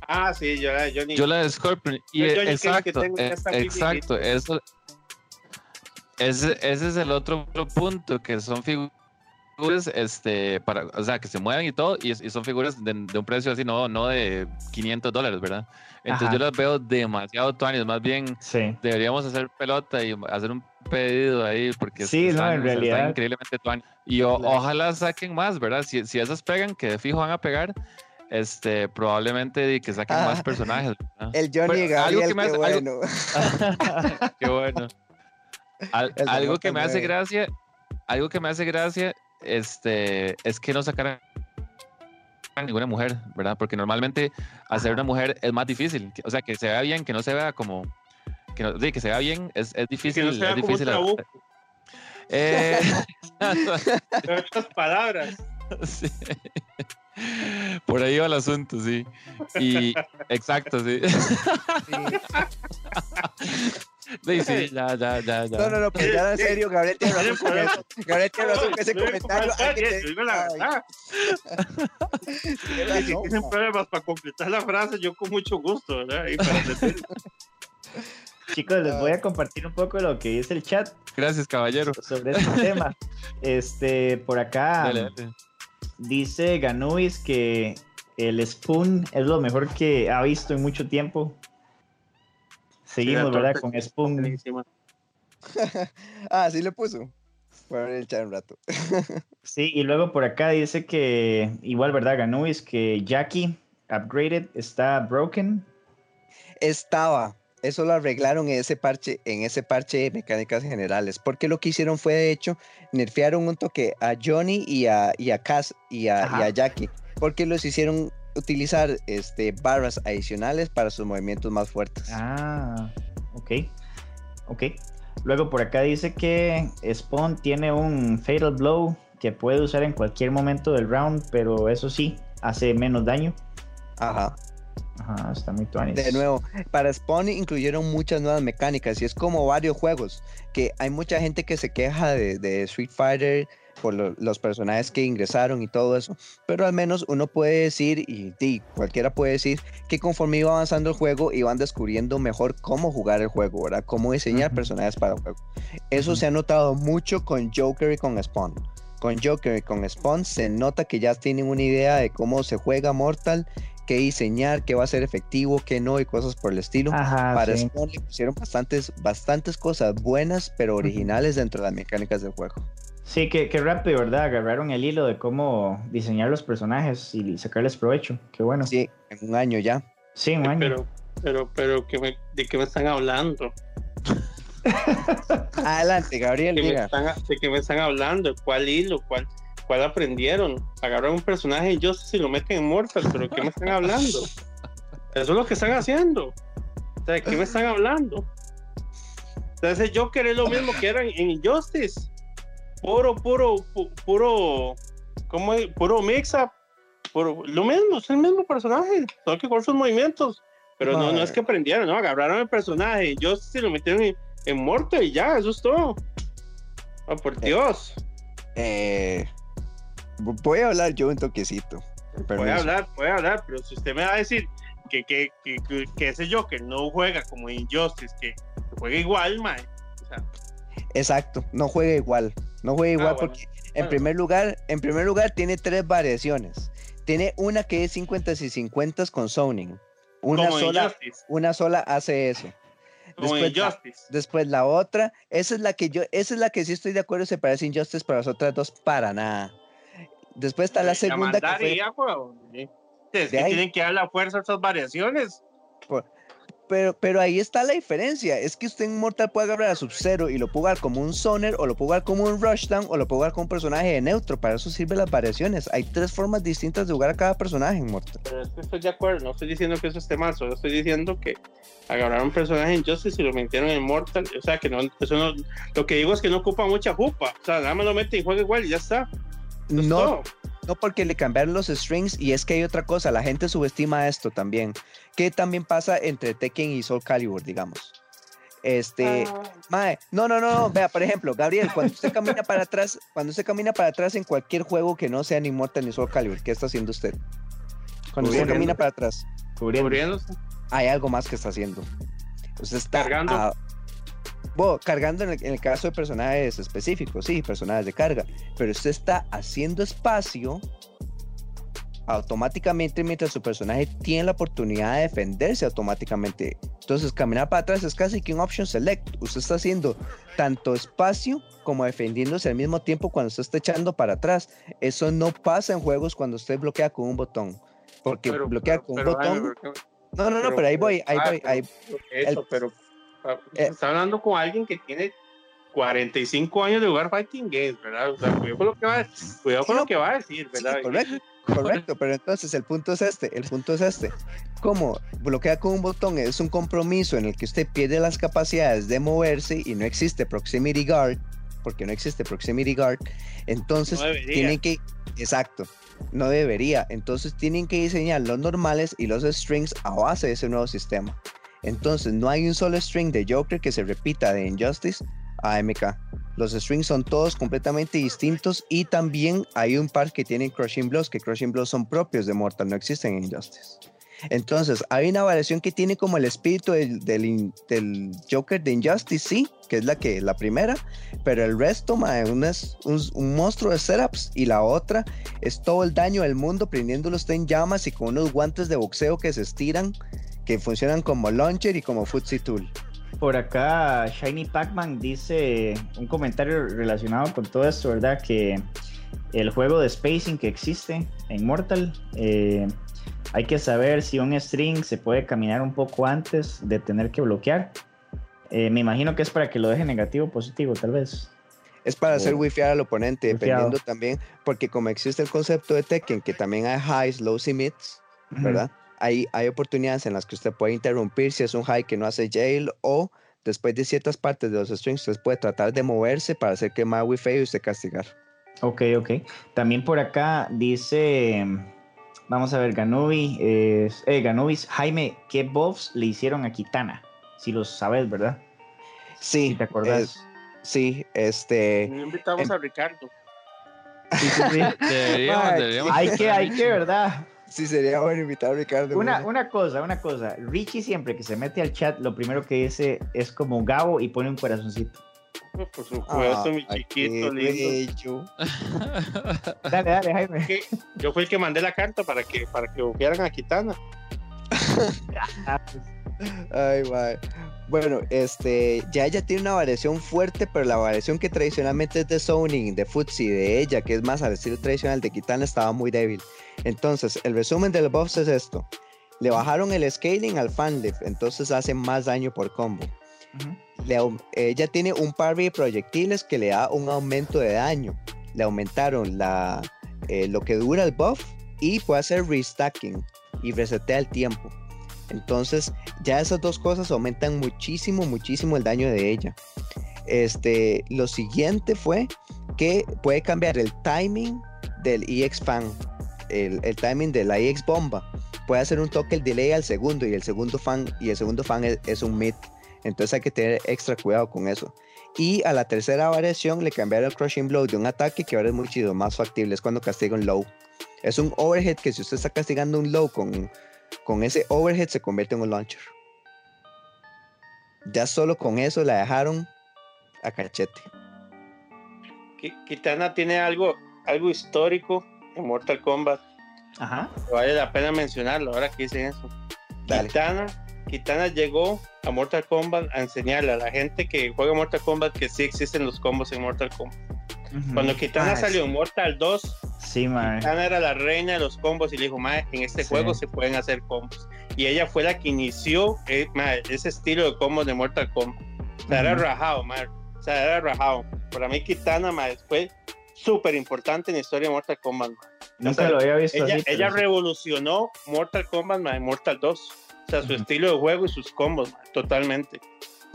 Ah, sí, yo la de Johnny. Yo la de Scorpion. Y El eh, Johnny que exacto, tengo ya eh, exacto. Eso, ese, ese es el otro punto, que son figuras, este, para, o sea, que se mueven y todo, y, y son figuras de, de un precio así, no, no de 500 dólares, ¿verdad? Entonces Ajá. yo las veo demasiado tuanis, más bien Sí. deberíamos hacer pelota y hacer un pedido ahí, porque Sí, no, en están realidad. increíblemente tuanis. Y o- Claro. ojalá saquen más, ¿verdad? Si, si esas pegan, que de fijo van a pegar, este, probablemente que saquen más Ah. personajes. ¿verdad? El Johnny Pero algo que me qué hace- algo- bueno. (laughs) Qué bueno. Al- algo que me hace 9. gracia, algo que me hace gracia, este, es que no sacaran a ninguna mujer, ¿verdad? Porque normalmente hacer Ajá. una mujer es más difícil. O sea, que se vea bien, que no se vea como, que, no, sí, que se vea bien, es, es que difícil. no sea es como un difícil. trabuco. Eh, (laughs) otras palabras. (laughs) sí. Por ahí va el asunto, sí. Y exacto, sí. Sí, sí, ya, ya, ya, ya. No, no, no, pero ya en serio, Gabriel tiene razón con eso. Gabriel tiene razón con ese comentario. hay que te- la Si tienen ma. problemas para completar la frase, yo con mucho gusto, ¿verdad? Y para. (laughs) Chicos, les voy a compartir un poco lo que dice el chat Gracias, caballero. sobre este (laughs) tema. Este, por acá Dale, dale. dice Ganubis que el Spoon es lo mejor que ha visto en mucho tiempo. Seguimos, ¿verdad? Con Spoon. (laughs) Ah, sí le puso. Voy a ver el chat un rato. (laughs) Sí, y luego por acá dice que, igual, ¿verdad? Ganubis, que Jackie Upgraded está broken. Estaba. Eso lo arreglaron en ese parche, en ese parche de mecánicas generales. Porque lo que hicieron fue, de hecho, nerfearon un toque a Johnny y a, y a Cass y a, y a Jackie. Porque los hicieron utilizar este, barras adicionales para sus movimientos más fuertes. Ah, ok. Ok. Luego por acá dice que Spawn tiene un Fatal Blow que puede usar en cualquier momento del round, pero eso sí, hace menos daño. Ajá. Ajá, está muy tuanis. De nuevo, para Spawn incluyeron muchas nuevas mecánicas y es como varios juegos, que hay mucha gente que se queja de, de Street Fighter por lo- los personajes que ingresaron y todo eso, pero al menos uno puede decir, y, y cualquiera puede decir, que conforme iba avanzando el juego iban descubriendo mejor cómo jugar el juego, ¿verdad? Cómo diseñar Ujú. personajes para el juego. Eso se ha notado mucho con Joker y con Spawn. Con Joker y con Spawn se nota que ya tienen una idea de cómo se juega Mortal, qué diseñar, qué va a ser efectivo, qué no y cosas por el estilo. Ajá, Para sí. Spawn le pusieron bastantes, bastantes cosas buenas, pero originales dentro de las mecánicas del juego. Sí, que, que rápido, ¿verdad? Agarraron el hilo de cómo diseñar los personajes y sacarles provecho. Qué bueno. Sí, Sí, en un año ya. un año. Pero, pero, pero, ¿qué me- ¿de qué me están hablando? (laughs) Adelante, Gabriel, ¿Qué me diga. están, ¿De qué me están hablando? ¿Cuál hilo? ¿Cuál, cuál aprendieron? Agarran un personaje y yo y lo meten en Mortal, pero ¿qué me están hablando? Eso es lo que están haciendo. O sea, ¿De qué me están hablando? Entonces Joker es lo mismo que era en en Injustice. Puro, puro, pu- puro, ¿cómo es? Puro mix-up. Lo mismo, es el mismo personaje. Solo que con sus movimientos. Pero no, no es que aprendieron, no, agarraron el personaje, Injustice y lo metieron en, en Mortal y ya, eso es todo. Oh, por Dios. Eh, voy a hablar yo un toquecito. Puede permiso. hablar, puede hablar, pero si usted me va a decir que, que, que, que, que ese Joker no juega como Injustice, que, juega igual, mae. O sea, Exacto, no juega igual. No juega igual Ah, bueno. porque en primer lugar, en primer lugar tiene tres variaciones. Tiene una que es 50 y 50 con zoning. Una como sola, Injustice. una sola hace eso. Como Después la- Injustice. Después la otra, esa es la que yo, esa es la que sí estoy de acuerdo, se parece a Injustice, pero las otras dos para nada. Después está la segunda que mandar fue, y ya, weón. Sí. Es De que ahí. tienen que dar la fuerza a estas variaciones. pero, pero ahí está la diferencia, es que usted en Mortal puede agarrar a Sub-Zero y lo puede jugar como un Soner, o lo puede jugar como un Rushdown, o lo puede jugar como un personaje de neutro, para eso sirven las variaciones. Hay tres formas distintas de jugar a cada personaje en Mortal. Pero es que estoy de acuerdo, no estoy diciendo que eso esté mal, solo estoy diciendo que agarraron un personaje en Justice y lo metieron en Mortal. O sea, que no, eso no, lo que digo es que no ocupa mucha jupa. O sea, nada más lo mete y juega igual y ya está. No. No porque le cambiaron los strings y es que hay otra cosa, la gente subestima esto también, que también pasa entre Tekken y Soul Calibur, digamos. Este, Ah. mae, no, no, no, no, vea, por ejemplo, Gabriel, cuando usted camina para atrás, cuando usted camina para atrás en cualquier juego que no sea ni Mortal ni Soul Calibur, ¿qué está haciendo usted? Cuando usted camina para atrás, Cubriendo. Cubriéndose. hay algo más que está haciendo. Usted está Cargando. a- Bo, cargando en el, en el caso de personajes específicos, sí, personajes de carga, pero usted está haciendo espacio automáticamente mientras su personaje tiene la oportunidad de defenderse automáticamente. Entonces, caminar para atrás es casi que un option select. Usted está haciendo tanto espacio como defendiéndose al mismo tiempo cuando usted está echando para atrás. Eso no pasa en juegos cuando usted bloquea con un botón. Porque Pero- bloquear pero- con un pero, botón. Jaime, pero- No, no, no, pero- ahí voy, ahí ah, voy, ahí, Eso, El- pero. Está hablando con alguien que tiene 45 años de jugar fighting games, ¿verdad? O sea, cuidado con lo que va a, cuidado con lo que va a decir, Sí, ¿verdad? correcto, correcto, pero entonces el punto es este, el punto es este. Como bloquear con un botón es un compromiso en el que usted pierde las capacidades de moverse y no existe proximity guard, porque no existe proximity guard, entonces No tienen que, exacto, no debería, entonces tienen que diseñar los normales y los strings a base de ese nuevo sistema. Entonces, no hay un solo string de Joker que se repita de Injustice a MK. Los strings son todos completamente distintos y también hay un par que tienen Crushing Blows, que Crushing Blows son propios de Mortal, no existen en Injustice. Entonces, hay una variación que tiene como el espíritu del, Joker de Injustice, sí, que es la que la primera, pero el resto, mae, un monstruo de setups y la otra es todo el daño del mundo prendiéndolo usted en llamas y con unos guantes de boxeo que se estiran, que funcionan como launcher y como footsie tool. Por acá, Shiny Pac-Man dice un comentario relacionado con todo esto, ¿verdad? Que el juego de spacing que existe en Mortal, eh, hay que saber si un string se puede caminar un poco antes de tener que bloquear. Eh, me imagino que es para que lo deje negativo o positivo, tal vez. Es para hacer Oh. wifiar al oponente, Wifiado. dependiendo también, porque como existe el concepto de Tekken, que también hay highs, lows y mids, ¿verdad? Hay, hay oportunidades en las que usted puede interrumpir si es un high que no hace jail o después de ciertas partes de los strings, usted puede tratar de moverse para hacer que más wifeo y usted castigar. Ok, ok. También por acá dice, vamos a ver, Ganubi, eh, eh, Ganubis, Jaime, ¿qué buffs le hicieron a Kitana? Si lo sabes, ¿verdad? Sí, Si te acordás. eh, sí, este... No invitamos Em- a Ricardo. Sí, sí, sí. (laughs) Deberíamos, deberíamos. hay que, hay que, ¿verdad? Sí, sería bueno invitar a Ricardo. Una, una cosa, una cosa. Richie siempre que se mete al chat, lo primero que dice es como Gabo y pone un corazoncito. (laughs) Por supuesto, Ah, mi chiquito lindo. (laughs) Dale, dale, Jaime. Yo fui el que mandé la carta para que para que a Kitana. (laughs) Ay. Bueno, este, ya ella tiene una variación fuerte, pero la variación que tradicionalmente es de zoning, de Futsi, de ella, que es más al estilo tradicional de Kitana, estaba muy débil. Entonces, el resumen del buffs es esto. Le bajaron el scaling al fanlift, entonces hace más daño por combo. Le ella tiene un parry de proyectiles que le da un aumento de daño. Le aumentaron la, eh, lo que dura el buff y puede hacer restacking y resetea el tiempo. Entonces, ya esas dos cosas aumentan muchísimo, muchísimo el daño de ella. Este, lo siguiente fue que puede cambiar el timing del EX fan, el, timing de la EX bomba. Puede hacer un toque el delay al segundo y el segundo fan y el segundo fan es, un mid. Entonces hay que tener extra cuidado con eso. Y a la tercera variación le cambiaron el crushing blow de un ataque que ahora es muchísimo más factible, es cuando castiga un low. Es un overhead que si usted está castigando un low con, con ese overhead se convierte en un launcher. Ya solo con eso la dejaron a cachete. Ki- Kitana tiene algo, algo histórico en Mortal Kombat. Ajá. Vale la pena mencionarlo ahora que dicen eso. Dale. Kitana, Kitana llegó a Mortal Kombat a enseñarle a la gente que juega Mortal Kombat que sí existen los combos en Mortal Kombat. ujú. Cuando Kitana Ah, salió sí. en Mortal 2, Sí, man. Kitana era la reina de los combos y le dijo, mae, en este Sí. juego se pueden hacer combos. Y ella fue la que inició eh, mae, ese estilo de combos de Mortal Kombat. O sea, era Ujú. rajado, mae. O sea, era rajado. Para mí Kitana, mae, fue súper importante en la historia de Mortal Kombat, mae. Nunca o sea, lo había visto Ella, así. ella sí. revolucionó Mortal Kombat, mae, Mortal 2. O sea, su Ujú. estilo de juego y sus combos, mae, totalmente.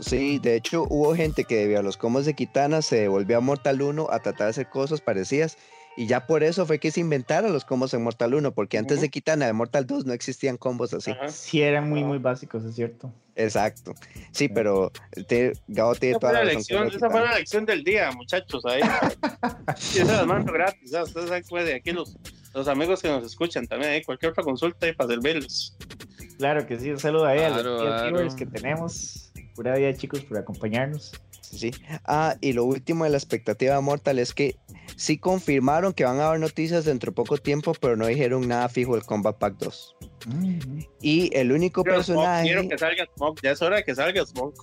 Sí, de hecho hubo gente que debido a los combos de Kitana se volvió a Mortal 1 a tratar de hacer cosas parecidas y ya por eso fue que se inventaron los combos en Mortal 1 porque antes Ujú. de Kitana de Mortal 2 no existían combos así. Ajá. Sí, eran muy, muy básicos, es cierto. Exacto. Sí, pero te, Gabo tiene Esa toda fue, la la razón. lección, con lo de esa fue la Kitana. lección del día, muchachos. Ahí. (laughs) Sí, esa las mando gratis. ya, Ustedes saben que de aquí los, los amigos que nos escuchan también. Hay cualquier otra consulta ahí para servirles. Claro que sí, un saludo ahí a Claro, los fiel claro. que tenemos. Pura vida, chicos, por acompañarnos. Sí. Ah, y lo último de la expectativa de Mortal es que sí confirmaron que van a haber noticias dentro de poco tiempo, pero no dijeron nada fijo del Combat Pack 2. Ujú. Y el único Quiero Smoke, personaje. quiero que salga Smoke. Ya es hora de que salga Smoke.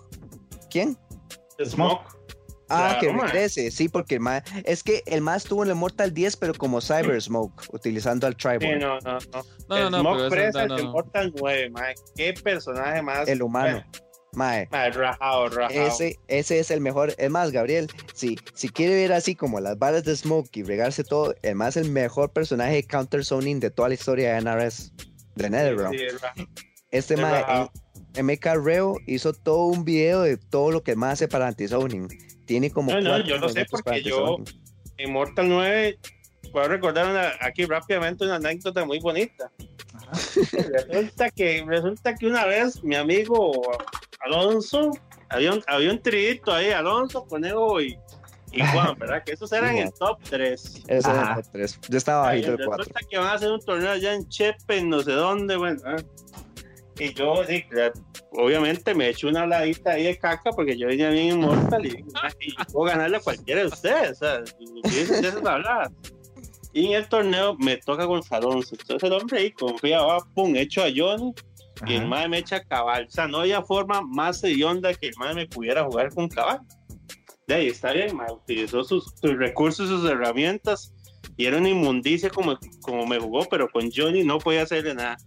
¿Quién? Smoke. Ah, Claro, que regrese, sí, porque el ma- es que el más estuvo en el Mortal 10, pero como Cyber Smoke, utilizando al Sí, Tribal, no, no, no. No, el no, no, Smoke Presa no, es no, el no. Mortal 9, mae. Qué personaje más. el humano. Mae, Mae, rajado, rajado. ese, ese es el mejor. Es más, Gabriel, si, si quiere ver así como las balas de Smoke y regarse todo, el más el mejor personaje de counter zoning de toda la historia de NRS, de NetherRealm. Sí. Este es mae, MK Reo hizo todo un video de todo lo que el más hace para anti-zoning. Tiene como. No, no, yo lo sé porque yo-. En Mortal 9, puedo recordar una- aquí rápidamente una anécdota muy bonita. Resulta que, resulta que una vez mi amigo Alonso, había un, había un tridito ahí, Alonso, Conejo y, y Juan, (laughs) ¿verdad? Que esos eran Sí, el top 3. Ese Ajá. era el tres. Yo estaba bajito el Resulta 4. que van a hacer un torneo allá en Chepe, en no sé dónde, bueno. ah. Y yo, sí, obviamente me eché una ladita ahí de caca porque yo venía bien inmortal y, y puedo ganarle a cualquiera de ustedes. O sea, esas habladas. Y en el torneo me toca con Alonso. Entonces el hombre ahí confiaba, pum, hecho a Johnny y el mae me echa cabal. O sea, no había forma más hedionda que el mae me pudiera jugar con cabal. De ahí está bien, mae. Utilizó sus, sus recursos, sus herramientas y era una inmundicia como, como me jugó, pero con Johnny no podía hacerle nada.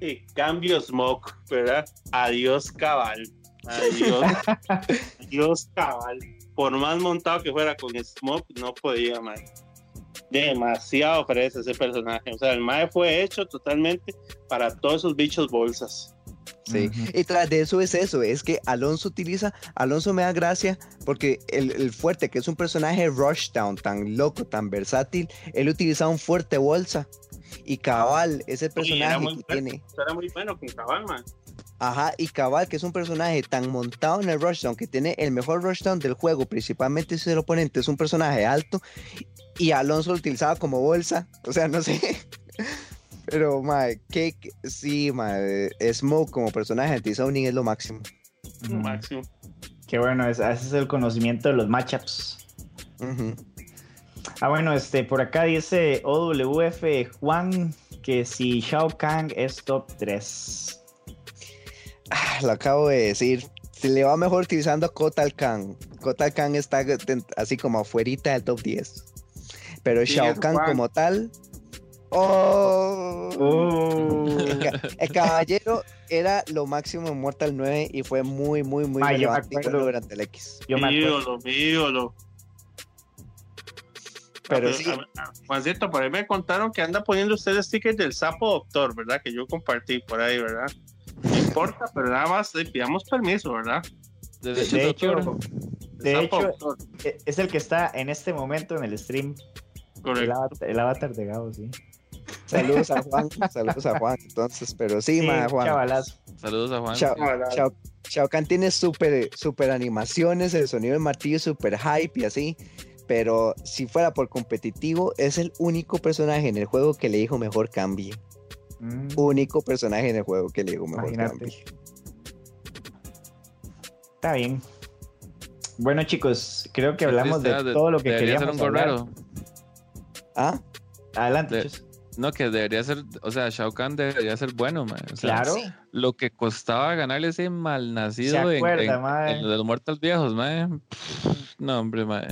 Y cambio Smoke, ¿verdad? Adiós cabal. Adiós. (laughs) adiós cabal. Por más montado que fuera con Smoke, no podía, mae. Demasiado fresa ese personaje. O sea, el mae fue hecho totalmente para todos esos bichos bolsas. Sí. Y tras de eso es eso, es que Alonso utiliza, Alonso me da gracia porque el, el fuerte, que es un personaje rushdown, tan loco, tan versátil, él utiliza un fuerte bolsa. Y Cabal es el Y era personaje muy que tiene. Era muy bueno con cabal, man. Ajá, y Cabal, que es un personaje tan montado en el rushdown, que tiene el mejor rushdown del juego, principalmente si el oponente es un personaje alto, y Alonso lo utilizaba como bolsa, o sea, no sé. (laughs) Pero, mae, que sí, mae, Smoke como personaje anti-zoning es lo máximo. Lo máximo. Qué bueno, es- ese es el conocimiento de los matchups. Ah, bueno, este, por acá dice OWF Juan que si Shao Kahn es top 3. Ah, lo acabo de decir. Se le va mejor utilizando a Kotal Khan. Kotal Khan está así como afuerita del top 10. Pero Sí, Shao Kahn como tal. ¡Oh! Uh. El, ca- el caballero era lo máximo en Mortal 9 y fue muy, muy, muy Ah, yo me relevante acuerdo. durante el X. Yo me ídolo, mi ídolo. Pero Ah, sí. a- a- Juancito, por ahí me contaron que anda poniendo usted el sticker del sapo doctor, ¿verdad? Que yo compartí por ahí, ¿verdad? No importa, pero nada más le pidamos permiso, ¿verdad? De, De, hecho, de hecho, doctor, El de sapo hecho doctor, e- es el que está en este momento en el stream. El avatar, el avatar de Gabo, sí. Saludos a Juan, saludos a Juan. Entonces, pero sí, Sí, ma, Juan. chavalazo. saludos a Juan. Shao, Hola. Shao- Shao Kahn tiene super, super animaciones, el sonido del martillo es super hype y así. Pero si fuera por competitivo, es el único personaje en el juego que le dijo mejor cambie. Mm, Único personaje en el juego que le dijo mejor Imagínate. cambie. Está bien. Bueno, chicos, creo que hablamos de todo lo que queríamos hablar. Ah, Adelante, De-. No, que debería ser, o sea, Shao Kahn debería ser bueno, man. O sea, Claro. Lo que costaba ganarle ese malnacido Se en, acuerda, en- en los Mortal viejos, man. No, hombre, man.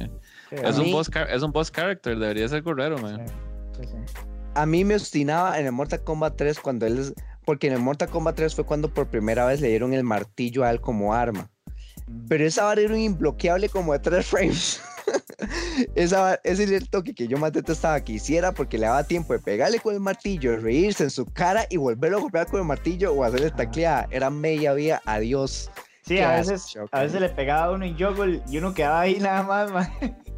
Sí, Es un, mí- boss, es un boss character, debería ser guerrero, man. Sí, sí. a mí me obstinaba en el Mortal Kombat 3 cuando él es... Porque en el Mortal Kombat 3 fue cuando por primera vez le dieron el martillo a él como arma. Mm. Pero esa vara era un imbloqueable como de 3 frames. Esa, ese es el toque que yo más detestaba que hiciera porque le daba tiempo de pegarle con el martillo, reírse en su cara y volverlo a golpear con el martillo o hacerle tacleada. Era media vía, adiós. Sí, Qué a veces, a veces le pegaba a uno en juggle y uno quedaba ahí nada más, (laughs) man.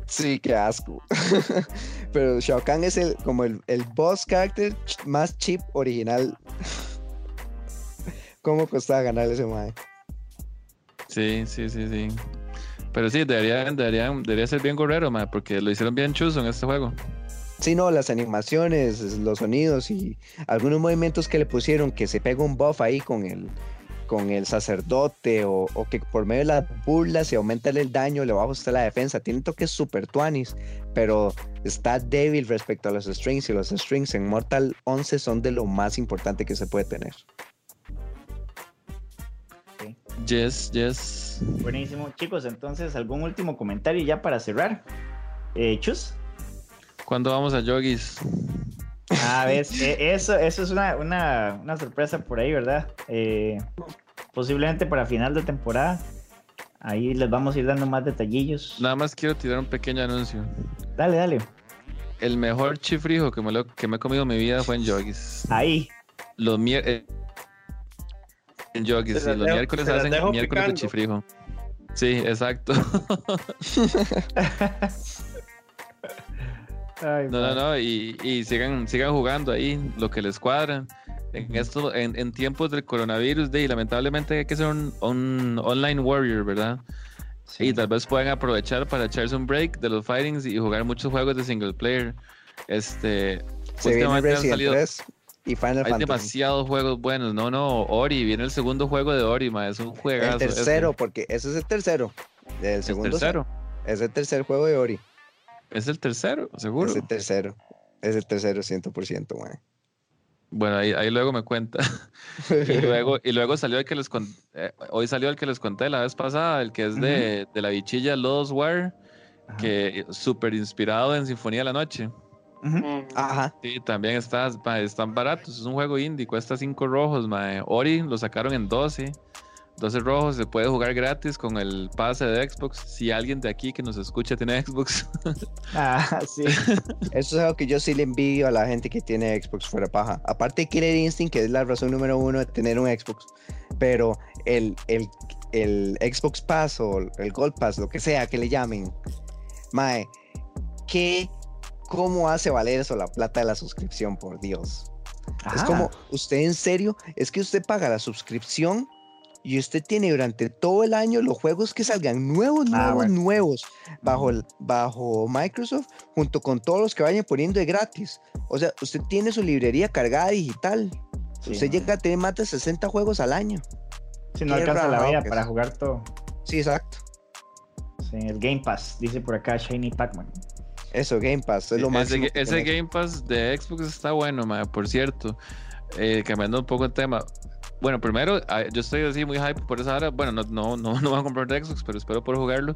Sí, qué asco. (laughs) Pero Shao Kahn es el, como el, el boss character ch- más cheap original. (laughs) ¿Cómo costaba ganarle ese mae? Sí, sí, sí, sí. Pero sí, debería, debería, debería ser bien guerrero, man, porque lo hicieron bien chuzo en este juego. Sí, no, las animaciones, los sonidos y algunos movimientos que le pusieron, que se pega un buff ahí con el, con el sacerdote o, que por medio de la burla se aumenta el daño, le baja usted la defensa. Tiene toques super tuanis, pero está débil respecto a los strings y los strings en Mortal 11 son de lo más importante que se puede tener. Yes, yes. Buenísimo. Chicos, entonces, ¿algún último comentario ya para cerrar? Eh, Chus. ¿Cuándo vamos a Yogis? (laughs) A ver, eh, eso, eso es una, una, una sorpresa por ahí, ¿verdad? Eh, posiblemente para final de temporada. Ahí les vamos a ir dando más detallillos. Nada más quiero tirar un pequeño anuncio. Dale, dale. El mejor chifrijo que me, lo, que me he comido en mi vida fue en Yogis. Ahí. Los mier- eh, en Se sí, los dejo- miércoles hacen miércoles de chifrijo. Sí, exacto. (laughs) Ay, No, no, no, y, y sigan, sigan jugando ahí lo que les cuadra. en esto, en, en tiempos del coronavirus, de, y lamentablemente hay que ser un, un online warrior, ¿verdad? Sí. Y tal vez puedan aprovechar para echarse un break de los fightings y jugar muchos juegos de single player. Este, Se viene han salido- 3 y Final hay Fantasy. demasiados juegos buenos. No, no, Ori, viene el segundo juego de Ori, ma, es un juegazo. El ese. tercero, porque ese es el tercero. El El segundo tercero. es el tercer juego de Ori. Es el tercero, seguro. Es el tercero. Es el tercero 100%, man. Bueno, ahí, ahí luego me cuenta. (laughs) y, luego, y luego salió el que les conté. hoy salió el que les conté la vez pasada, el que es de, de la bichilla Lost War, Ajá. que súper inspirado en Sinfonía de la Noche. Ajá. Sí, también está, ma, están baratos. Es un juego indie, cuesta 5 rojos. ma. Ori lo sacaron en 12. 12 rojos, se puede jugar gratis con el pase de Xbox. Si alguien de aquí que nos escucha tiene Xbox, (laughs) Ah, sí. Eso es algo que yo sí le envidio a la gente que tiene Xbox fuera paja. Aparte de Killer Instinct, que es la razón número uno de tener un Xbox. Pero el, el, el Xbox Pass o el Gold Pass, lo que sea que le llamen, Mae, ¿qué, ¿cómo hace valer eso la plata de la suscripción, por Dios? Es Ah, como, usted en serio, es que usted paga la suscripción y usted tiene durante todo el año los juegos que salgan nuevos, Ah, nuevos, bueno. nuevos, bajo, bajo Microsoft, junto con todos los que vayan poniendo de gratis. O sea, usted tiene su librería cargada digital. sí, usted no. llega a tener más de 60 juegos al año. Sí, no alcanza la vida para jugar todo. Sí, exacto. Sí, el Game Pass, dice por acá Shiny Pac-Man. Eso, Game Pass, es lo ese, ga- que ese. Game Pass de Xbox está bueno, ma, por cierto. Eh, cambiando un poco el tema. Bueno, primero, yo estoy así muy hype por esa hora. Bueno, no, no, no, (laughs) no voy a comprar de Xbox, pero espero poder jugarlo.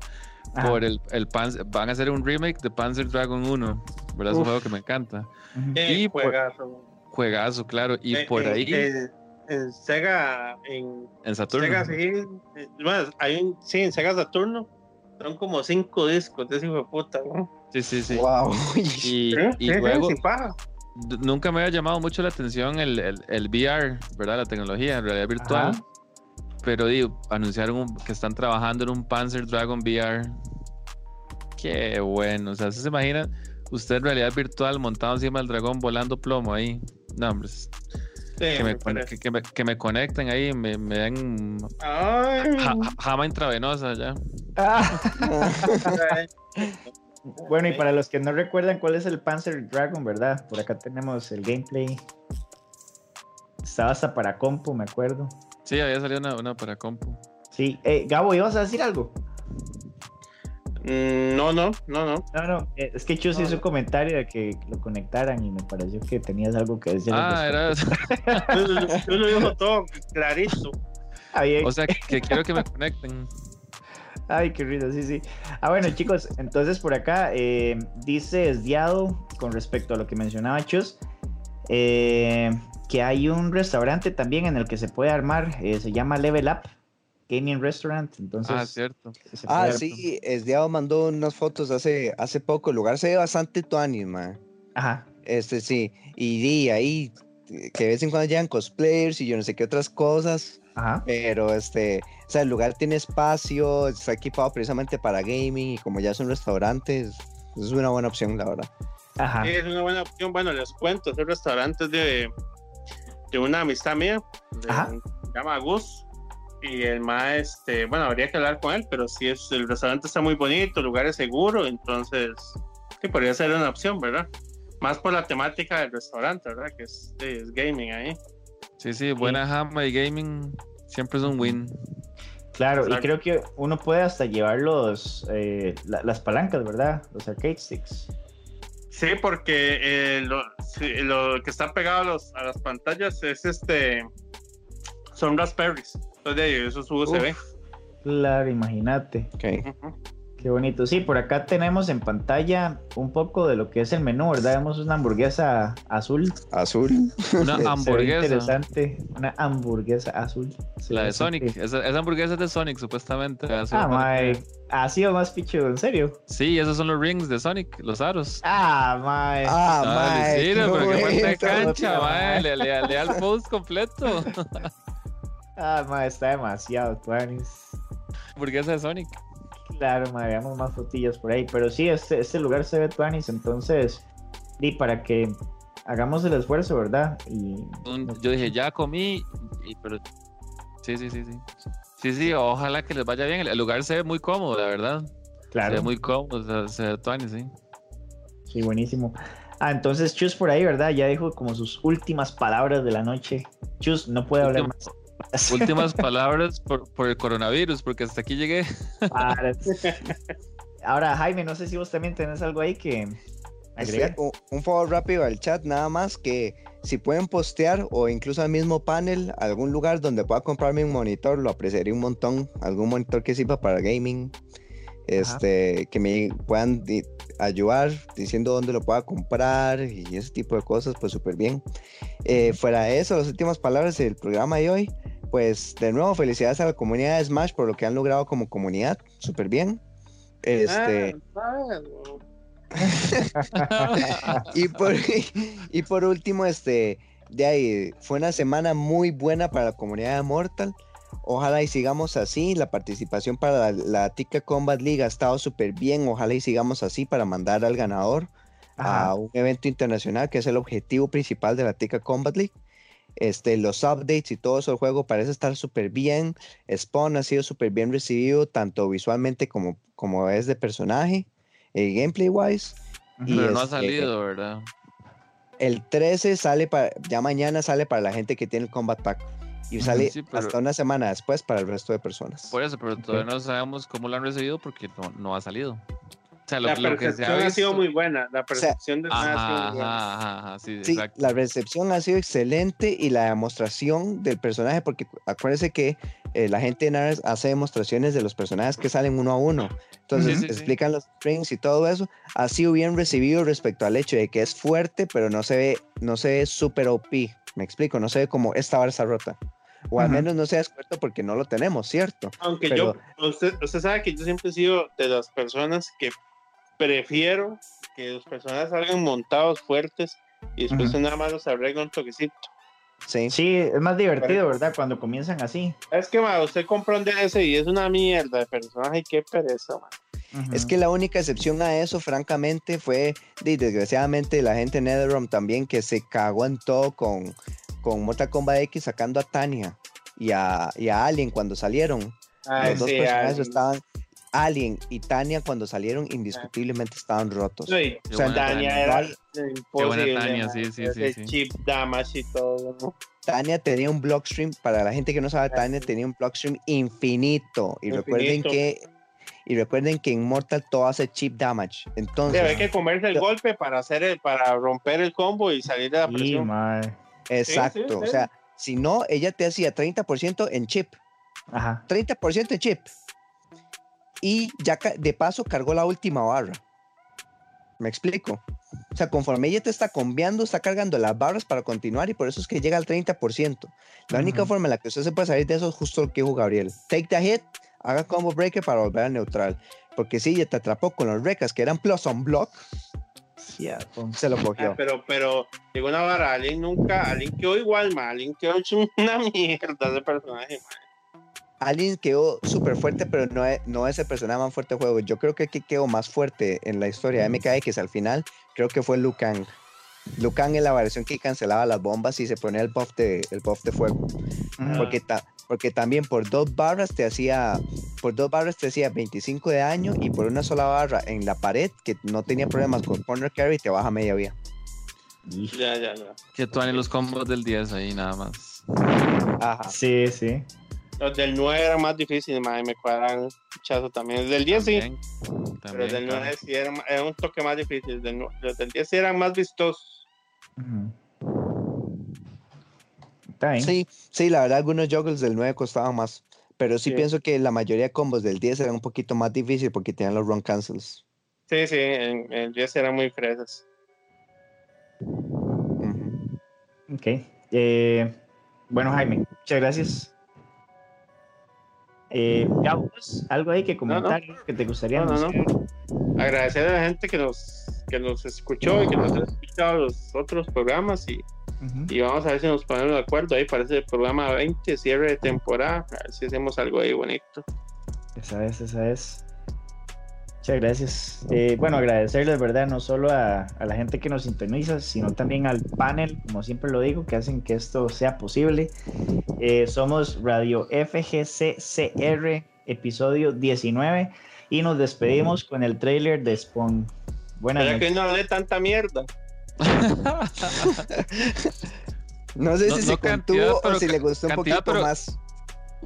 Ajá. Por el, el Panzer- van a hacer un remake de Panzer Dragon 1. ¿Verdad? Es un juego que me encanta. Ujú. Eh, Y por- juegazo. Juegazo, claro. Y Eh, por eh, ahí, eh, en Sega, en en Saturno. Sega, sí, bueno, hay un, sí, en Sega Saturno son como cinco discos de ese hijo de puta, ¿no? Sí, sí, sí. Wow. (laughs) Y, y luego, nunca me había llamado mucho la atención el, el, el VR, ¿verdad? La tecnología, en realidad virtual. Ajá. Pero digo, anunciaron un- que están trabajando en un Panzer Dragon VR. Qué bueno. O sea, ¿se imagina usted en realidad virtual montado encima del dragón volando plomo ahí? No, hombre. Sí, Que me, me con- parece. que, que me, que me conecten ahí, me, me den Ay, ja- ja- jama intravenosa ya. Ah, (laughs) ay. (laughs) bueno, y para los que no recuerdan cuál es el Panzer Dragon, ¿verdad? Por acá tenemos el gameplay. Estaba hasta para compu, me acuerdo. Sí, había salido una, una para compu. Sí, eh, Gabo, ¿ibas a decir algo? Mm, No, no, no, no. No, no, eh, es que Chus No, hizo no. un comentario de que lo conectaran y me pareció que tenías algo que decir. Ah, era. respecto. (laughs) Yo, lo digo todo clarito. O sea, que quiero que me conecten. Ay, qué risa, sí, sí. Ah, bueno, chicos, (laughs) entonces por acá eh, dice Esdiado con respecto a lo que mencionaba Chus, eh, que hay un restaurante también en el que se puede armar, eh, se llama Level Up Gaming Restaurant. Entonces, Ah, cierto. Ah, sí, Esdiado mandó unas fotos hace, hace poco. El lugar se ve bastante tuanis, man. Ajá. Este sí, y di ahí que de vez en cuando llegan cosplayers y yo no sé qué otras cosas, Ajá. pero este, o sea, el lugar tiene espacio, está equipado precisamente para gaming y como ya son restaurantes, es una buena opción, la verdad. Ajá. Sí, es una buena opción. Bueno, les cuento, ese restaurante es de, de una amistad mía, de- Ajá. se llama Gus. Y el más, este, bueno, habría que hablar con él, pero sí es, el restaurante está muy bonito, el lugar es seguro, entonces sí podría ser una opción, ¿verdad? Más por la temática del restaurante, ¿verdad? Que es, es gaming ahí. Sí, sí, buena jama y gaming siempre es un win. Claro, y creo que uno puede hasta llevar los, eh, la- las palancas, ¿verdad? Los arcade sticks. Sí, porque eh, lo, sí, lo que está pegado a, los, a las pantallas es este. Son Raspberries. Entonces, eso es USB. Claro, imagínate. Ok. Ujú. Qué bonito. Sí, por acá tenemos en pantalla un poco de lo que es el menú, ¿verdad? Vemos una hamburguesa azul. Azul. Una (laughs) hamburguesa. interesante. Una hamburguesa azul. Se La de Sonic. Esa, esa hamburguesa es de Sonic, supuestamente. Ah, mae. parece. Ha sido más pichudo, en serio. Sí, esos son los rings de Sonic, los aros. Ah, mae. Ah, Ah, mae, Lucero, qué pero qué falta de bonito. cancha, mae. Le, le, lea el post completo. (laughs) Ah, mae, está demasiado, tuanis. Hamburguesa de Sonic. Claro, mae, veamos más fotillas por ahí. Pero sí, este, este lugar se ve tuanis, entonces. Y para que hagamos el esfuerzo, ¿verdad? Y yo dije, ya comí, y, pero sí, sí, sí, sí. Sí, sí, ojalá que les vaya bien. El lugar se ve muy cómodo, la verdad. Claro. Se ve muy cómodo, se ve todo sí. Sí, buenísimo. Ah, entonces Chus por ahí, ¿verdad? Ya dijo como sus últimas palabras de la noche. Chus no puede hablar más. Últimas (laughs) palabras por, por, el coronavirus, porque hasta aquí llegué. (laughs) Ahora, Jaime, no sé si vos también tenés algo ahí que agregar. un, favor rápido al chat, nada más que si pueden postear o incluso al mismo panel, algún lugar donde pueda comprarme un monitor, lo apreciaría un montón. Algún monitor que sirva para gaming este, que me puedan ayudar diciendo dónde lo pueda comprar y ese tipo de cosas, pues súper bien. Eh, fuera de eso, las últimas palabras del programa de hoy, pues de nuevo felicidades a la comunidad de Smash por lo que han logrado como comunidad, súper bien. Este... Ah, (laughs) y, por, (laughs) y por último, este, de ahí, fue una semana muy buena para la comunidad de Mortal. Ojalá y sigamos así. La participación para la, Tica Combat League ha estado súper bien. Ojalá y sigamos así para mandar al ganador a un evento internacional que es el objetivo principal de la Tica Combat League. Este, los updates y todo eso el juego parece estar súper bien. Spawn ha sido súper bien recibido, tanto visualmente como, como es de personaje, eh, gameplay wise. Pero no ha este, salido, ¿verdad? El 13 sale para, ya mañana sale para la gente que tiene el Combat Pack y sale hasta una semana después para el resto de personas. Por eso, pero todavía no sabemos cómo lo han recibido porque no, no ha salido. O sea, lo, la percepción ha, sido muy buena. La percepción de ajá, sí, sí la recepción ha sido excelente y la demostración del personaje, porque acuérdense que eh, la gente en Ares hace demostraciones de los personajes que salen uno a uno. Entonces explican los strings y todo eso. Ha sido bien recibido respecto al hecho de que es fuerte, pero no se ve, no se ve super OP. Me explico, no se ve como esta barra rota. O al menos no sea experto porque no lo tenemos, ¿cierto? Aunque yo, usted, usted sabe que yo siempre he sido de las personas que prefiero que los personajes salgan montados fuertes y después nada más los arregla un toquecito. Sí. sí, es más divertido, ¿verdad? Cuando comienzan así. Es que, ma, usted compra un DS y es una mierda de personaje y qué pereza, Es que la única excepción a eso, francamente, fue, desgraciadamente, la gente de NetherRealm también que se cagó en todo con, con Mortal Kombat X sacando a Tania y a, y a Alien cuando salieron. Los dos personajes estaban. Alien y Tania cuando salieron indiscutiblemente estaban rotos. Sí, o sea, Tania era imposible. Tania, sí, sí, sí, sí. chip damage y todo. Tania tenía un blockstream, para la gente que no sabe, Tania tenía un blockstream infinito. Y recuerden que y recuerden que en Mortal todo hace chip damage. Entonces, hay que comerse el golpe para hacer el, para romper el combo y salir de la presión. Exacto. o sea, si no, ella te hacía 30% en chip. Ajá. 30% en chip. Y ya de paso cargó la última barra. ¿Me explico? O sea, conforme ella te está cambiando, está cargando las barras para continuar y por eso es que llega al 30%. La única forma en la que usted se puede salir de eso es justo lo que dijo Gabriel. Take the hit, haga combo breaker para volver a neutral. Porque si ella te atrapó con los recas que eran plus on block, se lo cogió. Ah, pero, pero, digo una vara, Alien nunca, Alien quedó igual, man. Alien quedó hecho (laughs) una mierda de personaje, Alien quedó súper fuerte, pero no es, no es el personaje más fuerte del juego. Yo creo que aquí quedó más fuerte en la historia de MKX al final. Creo que fue Lucan. Lucan es la variación que cancelaba las bombas y se ponía el buff de, el buff de fuego. Porque, porque también por dos barras te hacía por dos barras te hacía 25 de daño y por una sola barra en la pared que no tenía problemas con corner carry te baja media vía. Ya, ya, ya. Que tú los combos del 10 ahí nada más. Ajá. Sí, sí. Los del 9 eran más difíciles, me cuadran chazo también. El del 10 sí. pero el del 9 sí era, un toque más difícil. los del 10 sí eran más vistosos. Sí, sí, la verdad, algunos juggles del 9 costaban más. Pero sí, pienso que la mayoría de combos del 10 eran un poquito más difícil porque tenían los run cancels. Sí, sí, en el 10 eran muy fresas. Ok. Eh, bueno, Jaime, muchas gracias. Eh, algo ahí que comentar que te gustaría Agradecer a la gente que nos, que nos escuchó y que nos ha escuchado los otros programas y y vamos a ver si nos ponemos de acuerdo. Ahí parece el programa 20, cierre de temporada, a ver si hacemos algo ahí bonito. Esa es, esa es. Muchas gracias. Eh, bueno, agradecerles, ¿verdad? No solo a, a, la gente que nos sintoniza, sino también al panel, como siempre lo digo, que hacen que esto sea posible. Eh, somos Radio FGCCR, episodio 19, y nos despedimos con el trailer de Spawn. Buenas noches. que no hablé tanta mierda. (laughs) no sé si se contuvo o si le gustó un poquito más.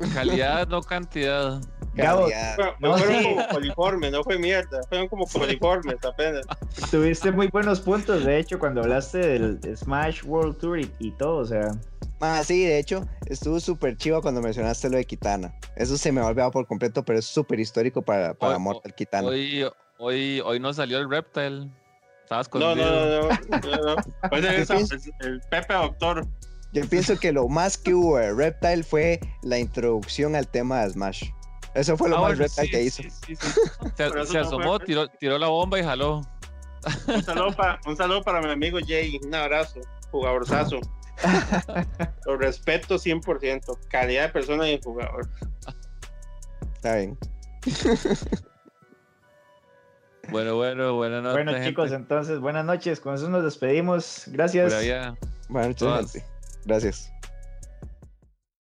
Calidad, no cantidad. Gabo, no, fueron como coliformes, no fue mierda, fueron como coliformes apenas. Tuviste muy buenos puntos, de hecho, cuando hablaste del Smash World Tour y, todo, o sea. Ah, sí, de hecho, estuvo súper chivo cuando mencionaste lo de Kitana. Eso se me ha olvidado por completo, pero es súper histórico para, para hoy, Mortal Kitana. Hoy, hoy, hoy no salió el Reptile. Estabas con no, no, no, no, no, (laughs) Pues es el Pepe Doctor. Yo pienso que lo más que hubo de Reptile fue la introducción al tema de Smash. Eso fue lo ah, más Reptile que hizo. (laughs) se, asomó, tiró, tiró, la bomba y jaló. Un saludo, para, un saludo para mi amigo Jay. Un abrazo, jugadorzazo. (laughs) lo respeto 100%. Calidad de persona y jugador. Está bien. (laughs) Bueno, bueno, buenas noches. Bueno, chicos, entonces, buenas noches. Con eso nos despedimos. Gracias. Buenas noches, Gracias.